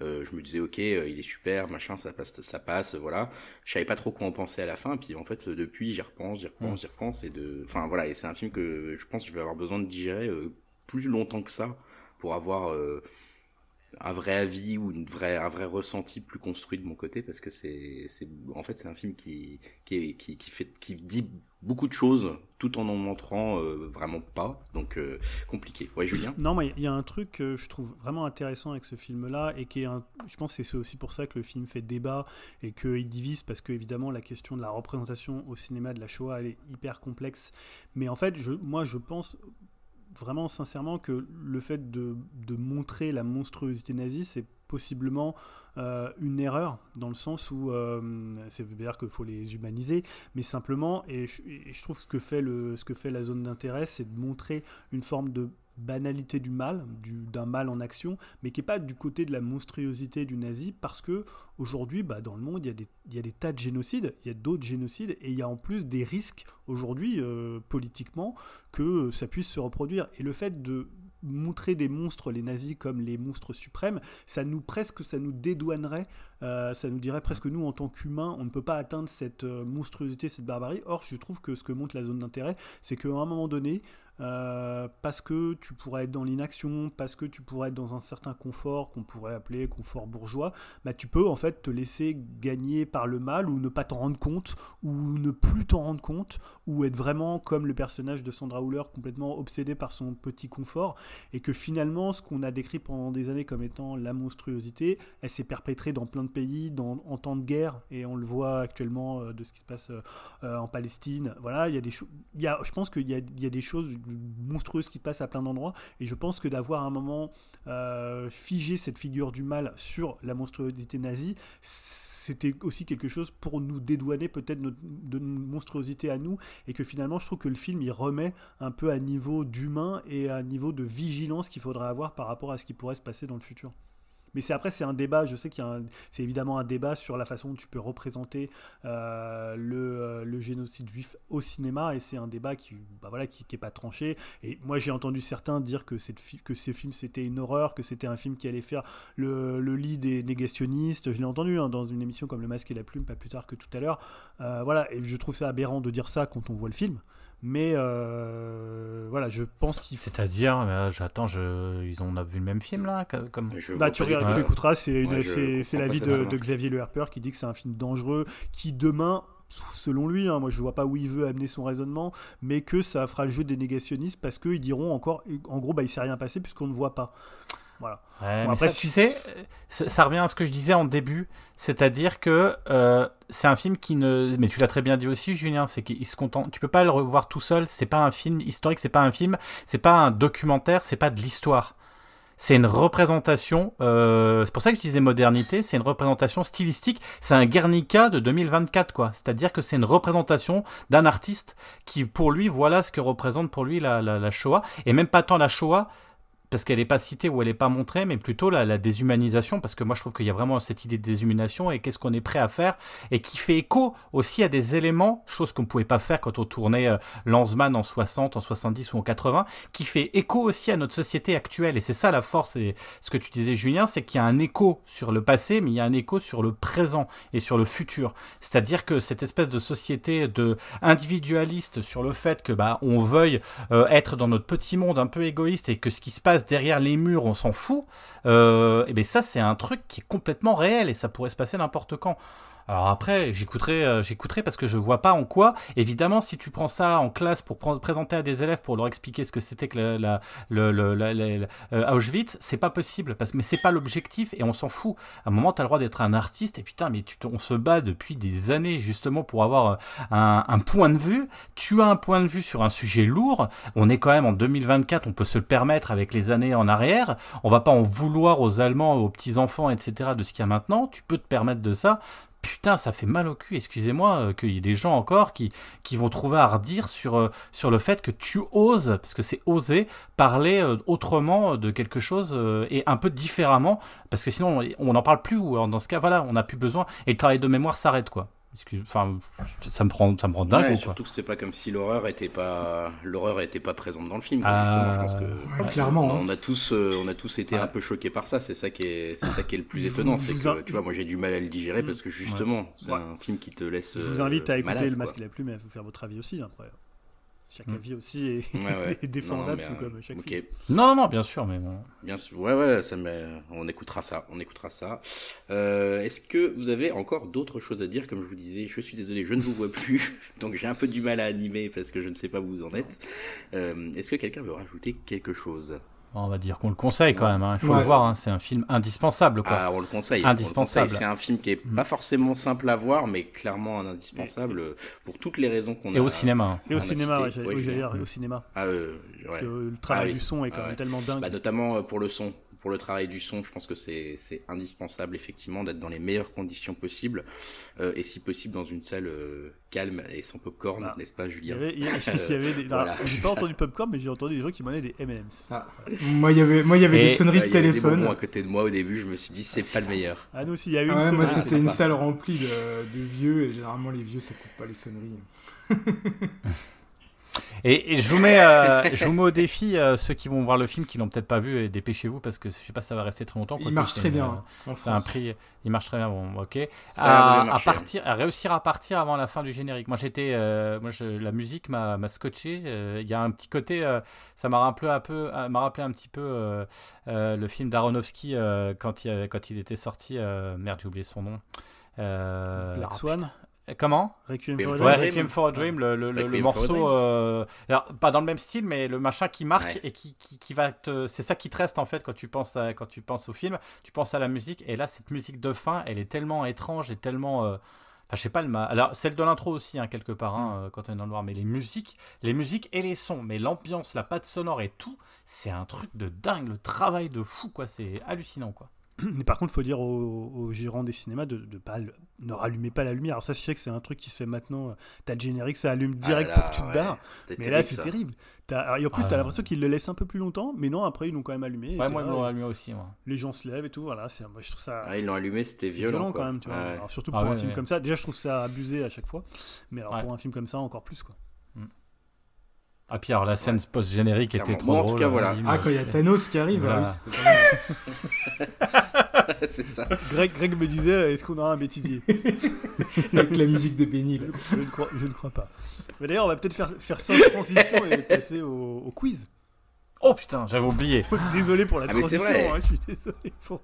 Euh, je me disais, ok, euh, il est super, machin, ça passe, ça passe, voilà. Je savais pas trop quoi en penser à la fin. Puis en fait, euh, depuis, j'y repense, j'y repense, j'y repense, et de, enfin voilà, et c'est un film que je pense que je vais avoir besoin de digérer euh, plus longtemps que ça pour avoir euh, un vrai avis ou une vraie, un vrai ressenti plus construit de mon côté parce que c'est, c'est, en fait, c'est un film qui, qui, qui, qui fait, qui dit beaucoup de choses tout en en montrant euh, vraiment pas. Donc, euh, compliqué. Ouais, Julien? Non, mais il y a un truc que je trouve vraiment intéressant avec ce film-là et qui est un, je pense c'est aussi pour ça que le film fait débat et qu'il divise parce que évidemment la question de la représentation au cinéma de la Shoah elle est hyper complexe. Mais en fait, je, moi je pense vraiment sincèrement que le fait de, montrer la monstruosité nazie, c'est possiblement euh, une erreur dans le sens où euh, c'est dire qu'il faut les humaniser, mais simplement et je, trouve que ce que fait la zone d'intérêt, c'est de montrer une forme de banalité du mal, du- d'un mal en action, mais qui n'est pas du côté de la monstruosité du nazi, parce que aujourd'hui, bah, dans le monde, il y, a des, il y a des tas de génocides, il y a d'autres génocides, et il y a en plus des risques aujourd'hui, euh, politiquement, que ça puisse se reproduire. Et le fait de montrer des monstres, les nazis, comme les monstres suprêmes, ça nous presque, ça nous dédouanerait, euh, ça nous dirait presque nous, en tant qu'humains, on ne peut pas atteindre cette euh, monstruosité, cette barbarie. Or, je trouve que ce que montre la zone d'intérêt, c'est qu'à un moment donné, euh, parce que tu pourrais être dans l'inaction, parce que tu pourrais être dans un certain confort qu'on pourrait appeler confort bourgeois, bah tu peux en fait te laisser gagner par le mal ou ne pas t'en rendre compte ou ne plus t'en rendre compte ou être vraiment comme le personnage de Sandra Hüller complètement obsédé par son petit confort et que finalement ce qu'on a décrit pendant des années comme étant la monstruosité, elle s'est perpétrée dans plein de pays dans, en temps de guerre et on le voit actuellement euh, de ce qui se passe euh, en Palestine. Voilà, il y a des choses, je pense qu'il y a des choses monstrueuses qui se passent à plein d'endroits et je pense que d'avoir un moment euh, figé cette figure du mal sur la monstruosité nazie, c'était aussi quelque chose pour nous dédouaner peut-être de notre monstruosité à nous et que finalement je trouve que le film il remet un peu à niveau d'humain et à niveau de vigilance qu'il faudrait avoir par rapport à ce qui pourrait se passer dans le futur. Mais c'est après, c'est un débat. Je sais qu'il y a c'est évidemment un débat sur la façon dont tu peux représenter euh, le, euh, le génocide juif au cinéma, et c'est un débat qui, bah voilà, qui, est pas tranché. Et moi, j'ai entendu certains dire que cette que ces films c'était une horreur, que c'était un film qui allait faire le, le lit des négationnistes. Je l'ai entendu hein, dans une émission comme Le Masque et la Plume, pas plus tard que tout à l'heure. Euh, voilà, et je trouve ça aberrant de dire ça quand on voit le film. Mais euh, voilà, je pense qu'il faut. C'est-à-dire, euh, j'attends, je... ils ont on a vu le même film là comme... Je Bah, tu, regardes, tu écouteras, c'est une- Ouais, l'avis de Xavier Le Harper qui dit que c'est un film dangereux, qui demain, selon lui, hein, moi je vois pas où il veut amener son raisonnement, mais que ça fera le jeu des négationnistes parce qu'ils diront encore, en gros, bah, il s'est rien passé puisqu'on ne voit pas. Voilà. Ouais, Bon, mais après, ça, tu sais, ça, ça revient à ce que je disais en début, c'est-à-dire que euh, c'est un film qui ne, mais tu l'as très bien dit aussi, Julien, c'est qu'il se contente. Tu peux pas le revoir tout seul. C'est pas un film historique, c'est pas un film, c'est pas un documentaire, c'est pas de l'histoire. C'est une représentation. euh, c'est pour ça que je disais modernité. C'est une représentation stylistique. C'est un Guernica de 2024, quoi. C'est-à-dire que c'est une représentation d'un artiste qui, pour lui, voilà ce que représente pour lui la, la, la Shoah, et même pas tant la Shoah parce qu'elle n'est pas citée ou elle n'est pas montrée, mais plutôt la, déshumanisation, parce que moi je trouve qu'il y a vraiment cette idée de déshumanisation et qu'est-ce qu'on est prêt à faire, et qui fait écho aussi à des éléments, chose qu'on ne pouvait pas faire quand on tournait euh, Lanzmann en 60, en 70 ou en 80, qui fait écho aussi à notre société actuelle. Et c'est ça la force, et ce que tu disais Julien, c'est qu'il y a un écho sur le passé, mais il y a un écho sur le présent et sur le futur. C'est-à-dire que cette espèce de société de individualiste sur le fait que bah on veuille euh, être dans notre petit monde un peu égoïste et que ce qui se passe derrière les murs, on s'en fout, euh, et bien ça, c'est un truc qui est complètement réel et ça pourrait se passer n'importe quand. Alors après, j'écouterai, euh, j'écouterai parce que je vois pas en quoi. Évidemment, si tu prends ça en classe pour présenter à des élèves pour leur expliquer ce que c'était que la, la- le, euh, Auschwitz, c'est pas possible. Parce, mais c'est pas l'objectif et on s'en fout. À un moment, tu as le droit d'être un artiste et putain, mais on se bat depuis des années justement pour avoir euh, un, un point de vue. Tu as un point de vue sur un sujet lourd. On est quand même en 2024, on peut se le permettre avec les années en arrière. On va pas en vouloir aux Allemands, aux petits enfants, etc. de ce qu'il y a maintenant. Tu peux te permettre de ça. Putain, ça fait mal au cul, excusez-moi, euh, qu'il y ait des gens encore qui, vont trouver à redire sur, euh, sur le fait que tu oses, parce que c'est oser, parler euh, autrement de quelque chose et un peu différemment, parce que sinon on n'en parle plus, ou dans ce cas, voilà, on n'a plus besoin, et le travail de mémoire s'arrête, quoi. Excuse, enfin, ça me prend, ça me rend dingue, Ouais, surtout que c'est pas comme si l'horreur était pas l'horreur était pas présente dans le film. Ah, justement, je pense que ouais, clairement, on, hein. on a tous euh, on a tous été Ouais. un peu choqués par ça. C'est ça qui est c'est ça qui est le plus étonnant, c'est que tu vois moi j'ai du mal à le digérer Mm. parce que justement c'est Ouais. un film qui te laisse. Je vous euh, invite à écouter malade, Le Masque quoi. et la Plume et à vous faire votre avis aussi. Après, chaque Mm. avis aussi est, Ouais, ouais. est défendable, Non, tout mais, euh, comme chaque ok. film. Non, non, bien sûr, mais bon. Bien sûr, ouais, ouais, ça me... on écoutera ça, on écoutera ça. Euh, Est-ce que vous avez encore d'autres choses à dire? Comme je vous disais, je suis désolé, je ne vous vois plus, donc j'ai un peu du mal à animer parce que je ne sais pas où vous en êtes. Euh, Est-ce que quelqu'un veut rajouter quelque chose? On va dire qu'on le conseille quand même, hein. il faut Ouais. le voir, hein. c'est un film indispensable, quoi. Ah, on le conseille. Indispensable. C'est un film qui est Mm. pas forcément simple à voir, mais clairement un indispensable pour toutes les raisons qu'on a. et au cinéma. hein. Et au cinéma, ouais, oui, j'allais dire, et au cinéma. Ah, euh, Parce que le travail Ah oui. du son est quand Ah même ouais. tellement dingue. Bah, notamment euh, pour le son. Pour le travail du son, je pense que c'est indispensable effectivement d'être dans les meilleures conditions possibles euh, et si possible dans une salle euh, calme et sans popcorn, Ah. n'est-ce pas Julien avait, il y avait- il y avait des. Voilà. alors, J'ai pas entendu Popcorn, mais j'ai entendu des gens qui demandaient des M&M's. Ah. Moi, il y avait, moi, il y avait Et- des sonneries de il y des téléphone. à côté de moi au début, je me suis dit c'est pas le meilleur. Ah, nous aussi, il y a eu Ah une ouais, moi, c'était une salle remplie de, de vieux, et généralement, les vieux, ça coupe pas les sonneries. Et, et je, vous mets, euh, je vous mets au défi, euh, ceux qui vont voir le film, qui l'ont peut-être pas vu, et dépêchez-vous parce que je sais pas si ça va rester très longtemps. Il marche très bien euh, hein, C'est un prix, il marche très bien, bon, ok. À, partir, à réussir à partir avant la fin du générique. Moi, j'étais, euh, moi, je, la musique m'a m'a scotché. euh, Il y a un petit côté, euh, ça m'a rappelé un peu, euh, m'a rappelé un petit peu euh, euh, le film d'Aronofsky euh, quand il, quand il était sorti. euh, merde, j'ai oublié son nom. Euh, Black Swan. Comment? Requiem for a Ouais, Dream. Requiem for a Dream, le, le- morceau, euh, alors, pas dans le même style, mais le machin qui marque Ouais. et qui, qui, qui va te, c'est ça qui te reste en fait quand tu penses à, quand tu penses au film, tu penses à la musique et là cette musique de fin, elle est tellement étrange et tellement, euh, enfin je sais pas le ma- alors celle de l'intro aussi hein, quelque part hein, euh, quand on est dans le noir, mais les musiques, les musiques et les sons, mais l'ambiance, la patte sonore et tout, c'est un truc de dingue, le travail de fou quoi, c'est hallucinant quoi. Mais par contre, il faut dire aux, aux gérants des cinémas de ne pas ne rallumez pas la lumière. Alors ça, je sais que c'est un truc qui se fait maintenant. T'as le générique, ça allume Ah direct là pour que tu te ouais, barres. c'était Mais terrible, là, c'est terrible. T'as- alors, Et en plus, Ah. t'as l'impression qu'ils le laissent un peu plus longtemps, mais non, après, ils l'ont quand même allumé. Ouais, moi, ils l'ont allumé aussi. moi. les gens se lèvent et tout. Voilà, c'est, moi, je trouve ça. Ah, ils l'ont allumé, c'était violent, quoi. quand même, tu vois. Ouais. Alors, surtout Ah pour un ouais, film comme ça. Déjà, je trouve ça abusé à chaque fois. Mais alors, Ouais. pour un film comme ça, encore plus, quoi. Ah, puis alors, la scène post-générique était trop Bon, en tout drôle. cas, voilà. vas-y, Ah, quand il y a Thanos qui arrive, Voilà. ah oui, c'est ça. Greg, Greg me disait est-ce qu'on aura un bêtisier avec la musique de Benny. là. je, ne crois, je ne crois pas. Mais d'ailleurs, on va peut-être faire, faire sans transition et passer au, au quiz. Oh putain, j'avais oublié. Désolé pour la Ah, transition, vrai. hein, je suis désolé pour.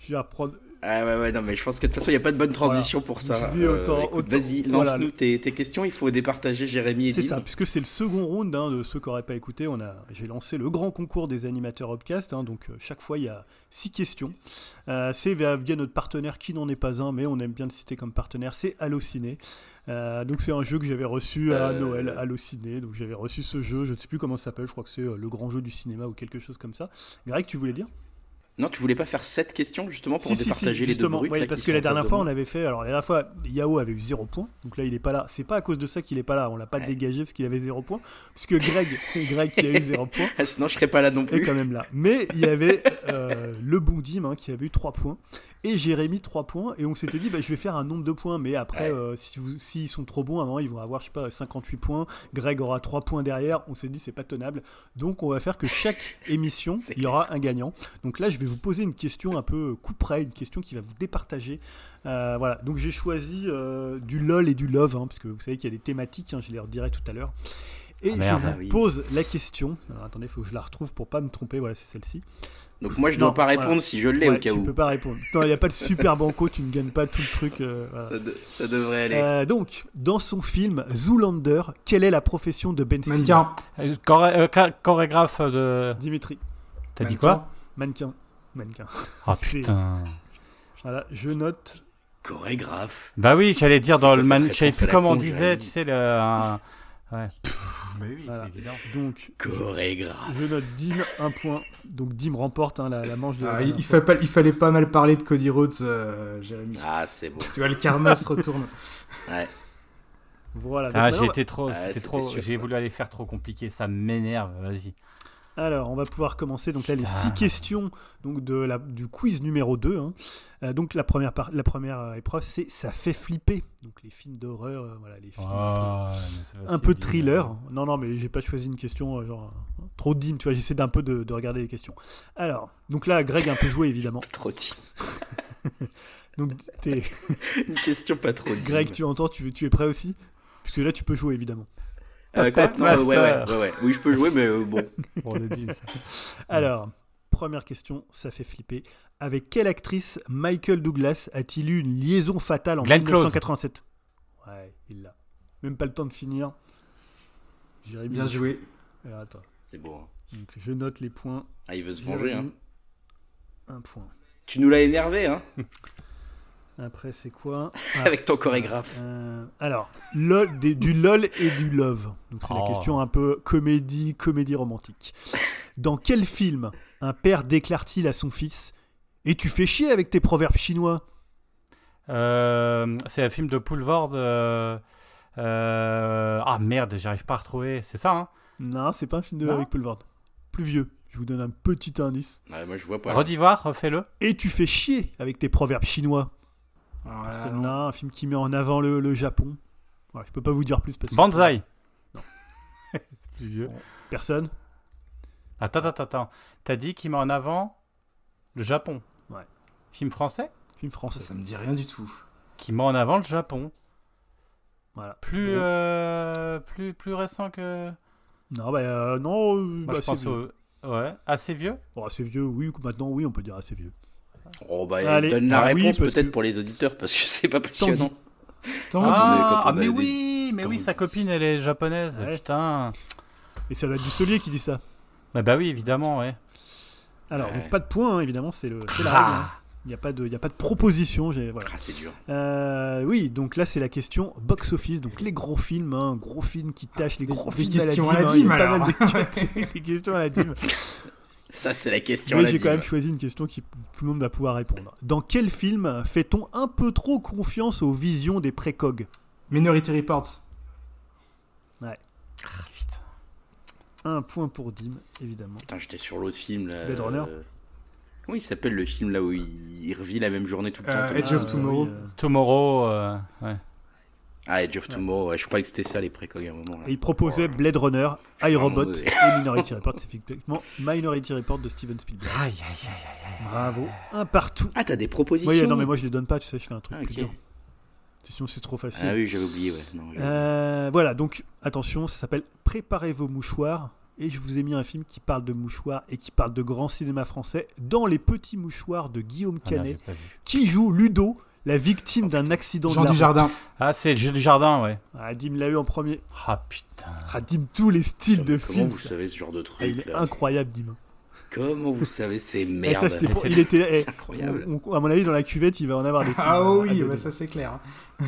Je vais reprendre. Ah ouais, ouais, non, mais je pense que de toute façon, il n'y a pas de bonne transition pour ça. Je dis autant- écoute, autant- Vas-y, voilà. lance-nous tes, tes questions. Il faut départager Jérémy et C'est ça, puisque c'est le second round hein, de ceux qui n'auraient pas écouté. On a, j'ai lancé le grand concours des animateurs Upcast. hein, donc euh, chaque fois, il y a six questions. Euh, c'est via, via notre partenaire qui n'en est pas un, mais on aime bien le citer comme partenaire. C'est Allociné. Euh, donc c'est un jeu que j'avais reçu à Euh. Noël, Allociné. Donc j'avais reçu ce jeu. Je ne sais plus comment ça s'appelle. Je crois que c'est euh, le grand jeu du cinéma ou quelque chose comme ça. Greg, tu voulais dire? Non, tu voulais pas faire sept questions justement pour Si, si, si, départager les deux bruits Oui, parce que la dernière fois, on avait fait. Alors, la dernière fois, Yao avait eu 0 points. Donc là, il est pas là. C'est pas à cause de ça qu'il est pas là. On l'a pas Ouais. dégagé parce qu'il avait 0 points. Puisque Greg, Greg qui a eu 0 points, Ah, sinon, je serais pas là non est plus. quand même là. Mais il y avait euh, le bon Dim hein, qui avait eu 3 points. Et Jérémy 3 points. Et on s'était dit, bah, je vais faire un nombre de points. Mais après, Ouais. euh, si s'ils sont trop bons, à un moment, ils vont avoir, je sais pas, 58 points. Greg aura 3 points derrière. On s'est dit, c'est pas tenable. Donc, on va faire que chaque émission, il y aura un gagnant. Donc là, je vais vous poser une question un peu coup près, une question qui va vous départager. Euh, voilà, donc j'ai choisi euh, du LOL et du Love, hein, parce que vous savez qu'il y a des thématiques, hein, je les redirai tout à l'heure. Et Ah, merde. je vous Ah oui. pose la question. Alors, attendez, il faut que je la retrouve pour pas me tromper. Voilà, c'est celle-ci. Donc moi, je dois Non, pas répondre voilà. si je l'ai Ouais, au cas tu où. peux pas répondre. Non, il n'y a pas de super banco, tu ne gagnes pas tout le truc. euh, voilà. Ça, de- ça devrait aller. Euh, donc, dans son film Zoolander, quelle est la profession de Ben Stiller? Mannequin. Choré- euh, chorégraphe de. Dimitri, T'as dit Mannequin. quoi? Mannequin. Mannequin. Ah C'est- putain. Voilà, je note. Chorégraphe. Bah oui, j'allais dire dans le man. Je savais plus comment on disait, tu sais, le. un- Ouais. Mais oui, Voilà. c'est évident. Donc, Chorégraphe. je note Dim, un point. Donc, Dim remporte hein, la, la manche de. Ah, la il, dernière il fois. fa- pas- il fallait pas mal parler de Cody Rhodes, euh, Jérémy. Ah, c'est bon. Tu vois, le karma se retourne. Ouais. Voilà. Ah, maintenant, j'ai été trop, Ah, c'était c'était trop, sûr, j'ai ça. voulu aller faire trop compliqué, ça m'énerve. Vas-y. Alors, on va pouvoir commencer. Donc là, les six questions donc de la, du quiz numéro 2. hein. Euh, donc la première, par- la première euh, épreuve, c'est ça fait flipper. Donc les films d'horreur, euh, voilà, les films un peu- Ah, un peu thriller. Non, non, mais j'ai pas choisi une question euh, genre trop digne. Tu vois, j'essaie d'un peu de, de regarder les questions. Alors, donc là, Greg a un peu joué évidemment. Trop petit. Donc t'es- Une question pas trop. Greg, tu entends, tu, tu es prêt aussi? Puisque là, tu peux jouer évidemment. Euh, quoi Puppet Non, ouais, ouais, Master. ouais, ouais. Oui, je peux jouer, mais euh, bon. On le dit, ça. Alors, première question, ça fait flipper. Avec quelle actrice Michael Douglas a-t-il eu une liaison fatale en Glenn Close. 1987 Ouais, il l'a. Même pas le temps de finir. Jérémy. Bien joué. Alors, attends. C'est beau. hein. Donc, je note les points. Ah, il veut se venger, hein. Un point. Tu nous l'as énervé, hein, Après, c'est quoi Ah, avec ton chorégraphe. euh, alors, LOL, des- du LOL et du love. Donc, c'est la Oh. question un peu comédie, comédie romantique. Dans quel film un père déclare-t-il à son fils Et tu fais chier avec tes proverbes chinois? Euh, c'est un film de Poulvord. euh, euh, Ah merde, j'arrive pas à retrouver. C'est ça, hein? Non, c'est pas un film de, Non avec Paul Ward. Plus vieux. Je vous donne un petit indice. Ouais, moi, je vois pas. Redis voir, refais-le. Et tu fais chier avec tes proverbes chinois. Voilà, non. Celle-là, un film qui met en avant le, le Japon. Ouais, je peux pas vous dire plus parce que. Banzai. Non. C'est plus vieux. Personne Attends, attends, attends. T'as dit qu'il met en avant le Japon. Ouais. Film français? Film Ça, français. ça me dit rien du tout. qui met en avant le Japon. Voilà. Plus, Bon. euh, plus, plus récent que. Non, bah euh, non. euh, Moi, bah, je pense assez vieux. au. Ouais, assez vieux? Bon, assez vieux, oui. Maintenant, oui, on peut dire assez vieux. Oh, bah, Allez. donne la Ah réponse parce peut-être que- pour les auditeurs, parce que c'est pas passionnant. Tanguy. Ah, quand on ah, mais des- oui, mais oui, sa copine, elle est japonaise. Ouais. Putain. Et ça doit être du Solier qui dit ça. Bah, bah oui, évidemment, ouais. Alors, Ouais. donc, pas de points, hein, évidemment, c'est le, c'est la Ah. règle. hein. Il n'y a, pas de- il y a pas de proposition. j'ai- Voilà. Ah, c'est dur. Euh, oui, donc là c'est la question box-office, donc les gros films, hein, gros films qui tâchent les gros des films questions à la à la dîme, hein, il y a dîme, pas mal alors. de- des questions à la dîme. Ça, c'est la question. Mais j'ai quand même choisi une question qui tout le monde va pouvoir répondre. Dans quel film fait-on un peu trop confiance aux visions des précogs? Minority Reports. Putain. Un point pour Dim, évidemment. Putain, j'étais sur l'autre film là. Blade Runner euh, Comment il s'appelle le film là où il, il revit la même journée tout le Euh, temps Edge Thomas of Tomorrow. oui, euh, Tomorrow, euh, ouais. Ah, Edge of Tomorrow, ouais, je croyais que c'était ça les précogs à un moment. là. et il proposait Blade Runner, iRobot mauvais. et Minority Report. C'est effectivement Minority Report de Steven Spielberg. Aïe, aïe, aïe, aïe. Bravo. Un partout. Ah, t'as des propositions Oui, non, mais moi je les donne pas, tu sais, je fais un truc Ah, plus dur. Sinon, c'est trop facile. Ah oui, j'avais oublié, ouais. Non, Euh, voilà, donc attention, ça s'appelle Préparez vos mouchoirs. Et je vous ai mis un film qui parle de mouchoirs et qui parle de grand cinéma français dans Les Petits Mouchoirs de Guillaume Ah, Canet, qui joue Ludo, la victime d'un accident de Jean la route. Dujardin. Ah, c'est le jeu du jardin, ouais. Ah, Dim l'a eu en premier. Ah, putain. Ah, Dim, tous les styles de Comment films. vous ça. savez ce genre de Ah, il truc est là incroyable, Dim. Comment vous savez ces Et merdes ça, pour- il était, eh, incroyable. on- on- à mon avis, dans la cuvette, il va en avoir des films. Ah à- oui, bah ça c'est clair. hein.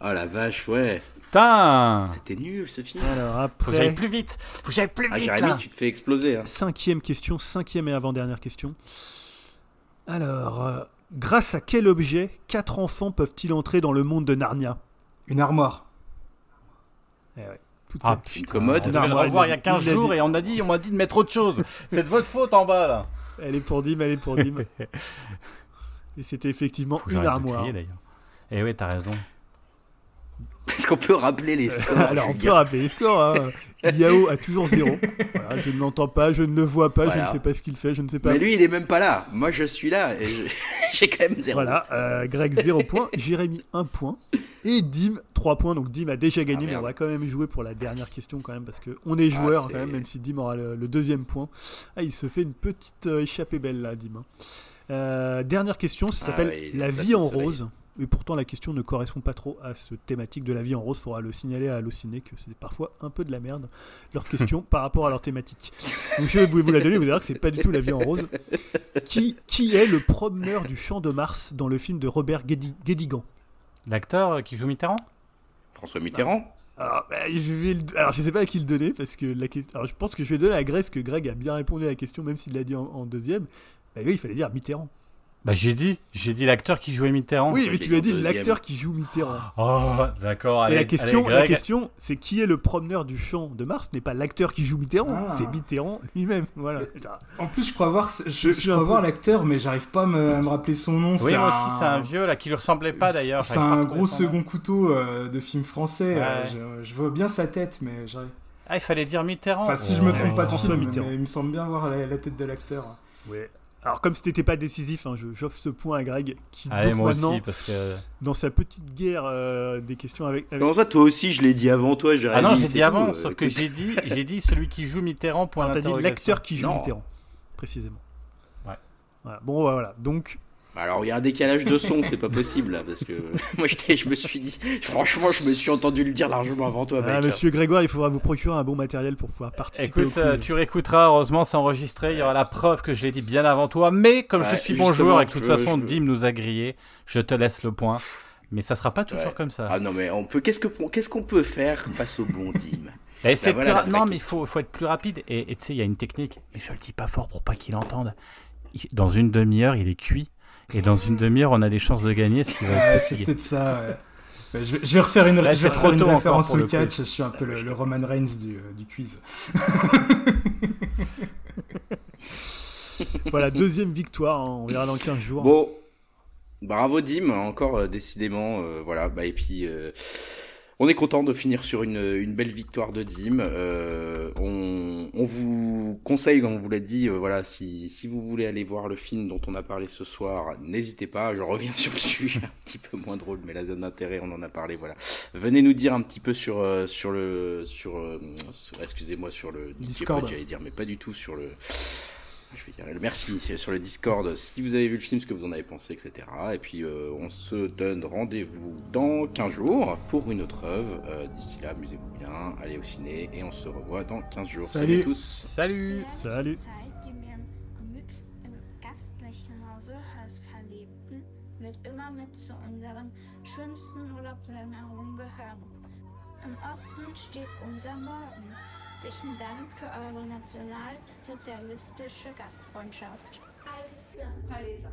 Oh la vache, ouais. Putain C'était nul ce film. Alors Faut que j'aille après, plus vite Faut que j'aille plus Ah, vite, Jérémy, là tu te fais exploser. Hein. cinquième question, cinquième et avant-dernière question. Alors, euh, grâce à quel objet quatre enfants peuvent-ils entrer dans le monde de Narnia? Une armoire. Eh ouais, tout Ah, est- Une putain, commode. On devait le revoir il y a l'a 15 dit. Il l'a jours dit. et on a dit, on m'a dit de mettre autre chose. C'est de votre faute en bas, là. Elle est pour Dim, elle est pour Dim. Et c'était effectivement Faut une armoire. crier, d'ailleurs. Eh ouais, t'as raison. Est-ce qu'on peut rappeler les scores Alors on peut rappeler les scores. Hein. Yao a toujours zéro. Voilà, je ne l'entends pas, je ne le vois pas, je ne sais pas ce qu'il fait, je ne sais pas. Mais lui, il est même pas là. Moi, je suis là et je- j'ai quand même zéro. Voilà, euh, Greg 0 point, Jérémy 1 point et Dim 3 points. Donc Dim a déjà gagné, Ah, mais merde. on va quand même jouer pour la dernière question quand même parce que on est joueur c'est- quand même, même si Dim aura le, le deuxième point. Ah, il se fait une petite euh, échappée belle là, Dim. hein. Euh, dernière question, ça Ah s'appelle La vie en soleil. rose. Mais pourtant, la question ne correspond pas trop à ce thématique de la vie en rose. Faudra le signaler à Allociné que c'est parfois un peu de la merde, leur question par rapport à leur thématique. Donc je vais vous la donner, vous verrez que c'est pas du tout la vie en rose. Qui, qui est le promeneur du champ de Mars dans le film de Robert Guédi- Guédigan? L'acteur euh, qui joue Mitterrand? François Mitterrand alors, bah, je vais le- alors, je sais pas à qui le donner, parce que la question... Alors, je pense que je vais donner à Greg, parce que Greg a bien répondu à la question, même s'il l'a dit en, en deuxième. Bah oui, il fallait dire Mitterrand. Bah j'ai dit, j'ai dit l'acteur qui jouait Mitterrand. oui, je mais tu dit as dit l'acteur qui joue Mitterrand. Oh, d'accord. Et la question, allez, la question, c'est qui est le promeneur du champ de Mars n'est pas l'acteur qui joue Mitterrand, Ah. c'est Mitterrand lui-même. Voilà. En plus, je crois voir, je, je un crois voir l'acteur, mais j'arrive pas à me, à me rappeler son nom. Oui, C'est moi aussi, c'est un vieux là qui lui ressemblait pas d'ailleurs. C'est un gros nom. second couteau euh, de film français. euh, Ouais. je, je vois bien sa tête, mais j'arrive. Ah, il fallait dire Mitterrand. Enfin, si je me Ouais. trompe pas François Mitterrand. mais il me semble bien voir la, la tête de l'acteur. Ouais. Alors comme c'était pas décisif, hein, j'offre ce point à Greg qui Allez, donc, moi maintenant aussi, parce que. dans sa petite guerre euh, des questions avec, avec- Comment ça, toi aussi, je l'ai dit avant toi, Jérémy Ah non, j'ai dit tout, avant, euh, sauf que écoute. j'ai dit, j'ai dit celui qui joue Mitterrand. Point Alors, t'as dit l'acteur qui joue Non. Mitterrand précisément. Ouais. Voilà. Bon voilà. Donc Alors, il y a un décalage de son, c'est pas possible là, parce que moi, je me suis dit, franchement, je me suis entendu le dire largement avant toi, ah. Monsieur Grégoire, il faudra vous procurer un bon matériel pour pouvoir participer. Écoute, au euh, tu réécouteras, heureusement c'est enregistré, il y aura la preuve que je l'ai dit bien avant toi, mais comme je suis bon joueur et que de toute façon. Dim nous a grillé, je te laisse le point. Mais ça sera pas toujours Ouais. comme ça. Ah non, mais on peut, qu'est-ce que, qu'est-ce qu'on peut faire face au bon Dim? Et c'est Bah voilà plus la ra- vraie non, mais il faut, faut être plus rapide. Et et tu sais, il y a une technique, mais je le dis pas fort pour pas qu'il entende. Il- Dans une demi-heure, il est cuit. Et dans une demi-heure, on a des chances de gagner, ce qui va Ouais, être c'est peut-être ça. ouais. Ouais, je, vais, je vais refaire une, Là, je vais refaire trop une référence au catch. Je suis un peu le, le Roman Reigns du, euh, du quiz. voilà deuxième victoire. hein, on verra dans 15 jours. Bon, bravo Dim, encore euh, décidément, euh, voilà. Bah, et puis, euh, on est content de finir sur une, une belle victoire de Dim. Euh, on, on vous conseille, comme on vous l'a dit, euh, voilà, si, si vous voulez aller voir le film dont on a parlé ce soir, n'hésitez pas. Je reviens sur le sujet, un petit peu moins drôle, mais la zone d'intérêt, on en a parlé, voilà. Venez nous dire un petit peu sur euh, sur le sur, sur- excusez-moi sur le Discord. j'allais dire, mais pas du tout sur le je vais dire le merci sur le Discord si vous avez vu le film, ce que vous en avez pensé, etc. Et puis euh, on se donne rendez-vous dans 15 jours pour une autre œuvre. Euh, D'ici là, amusez-vous bien, allez au ciné et on se revoit dans 15 jours. Salut. à tous. Salut Salut. Im Osten steht unser Morgen, Herzlichen Dank für eure nationalsozialistische Gastfreundschaft. Allez, là.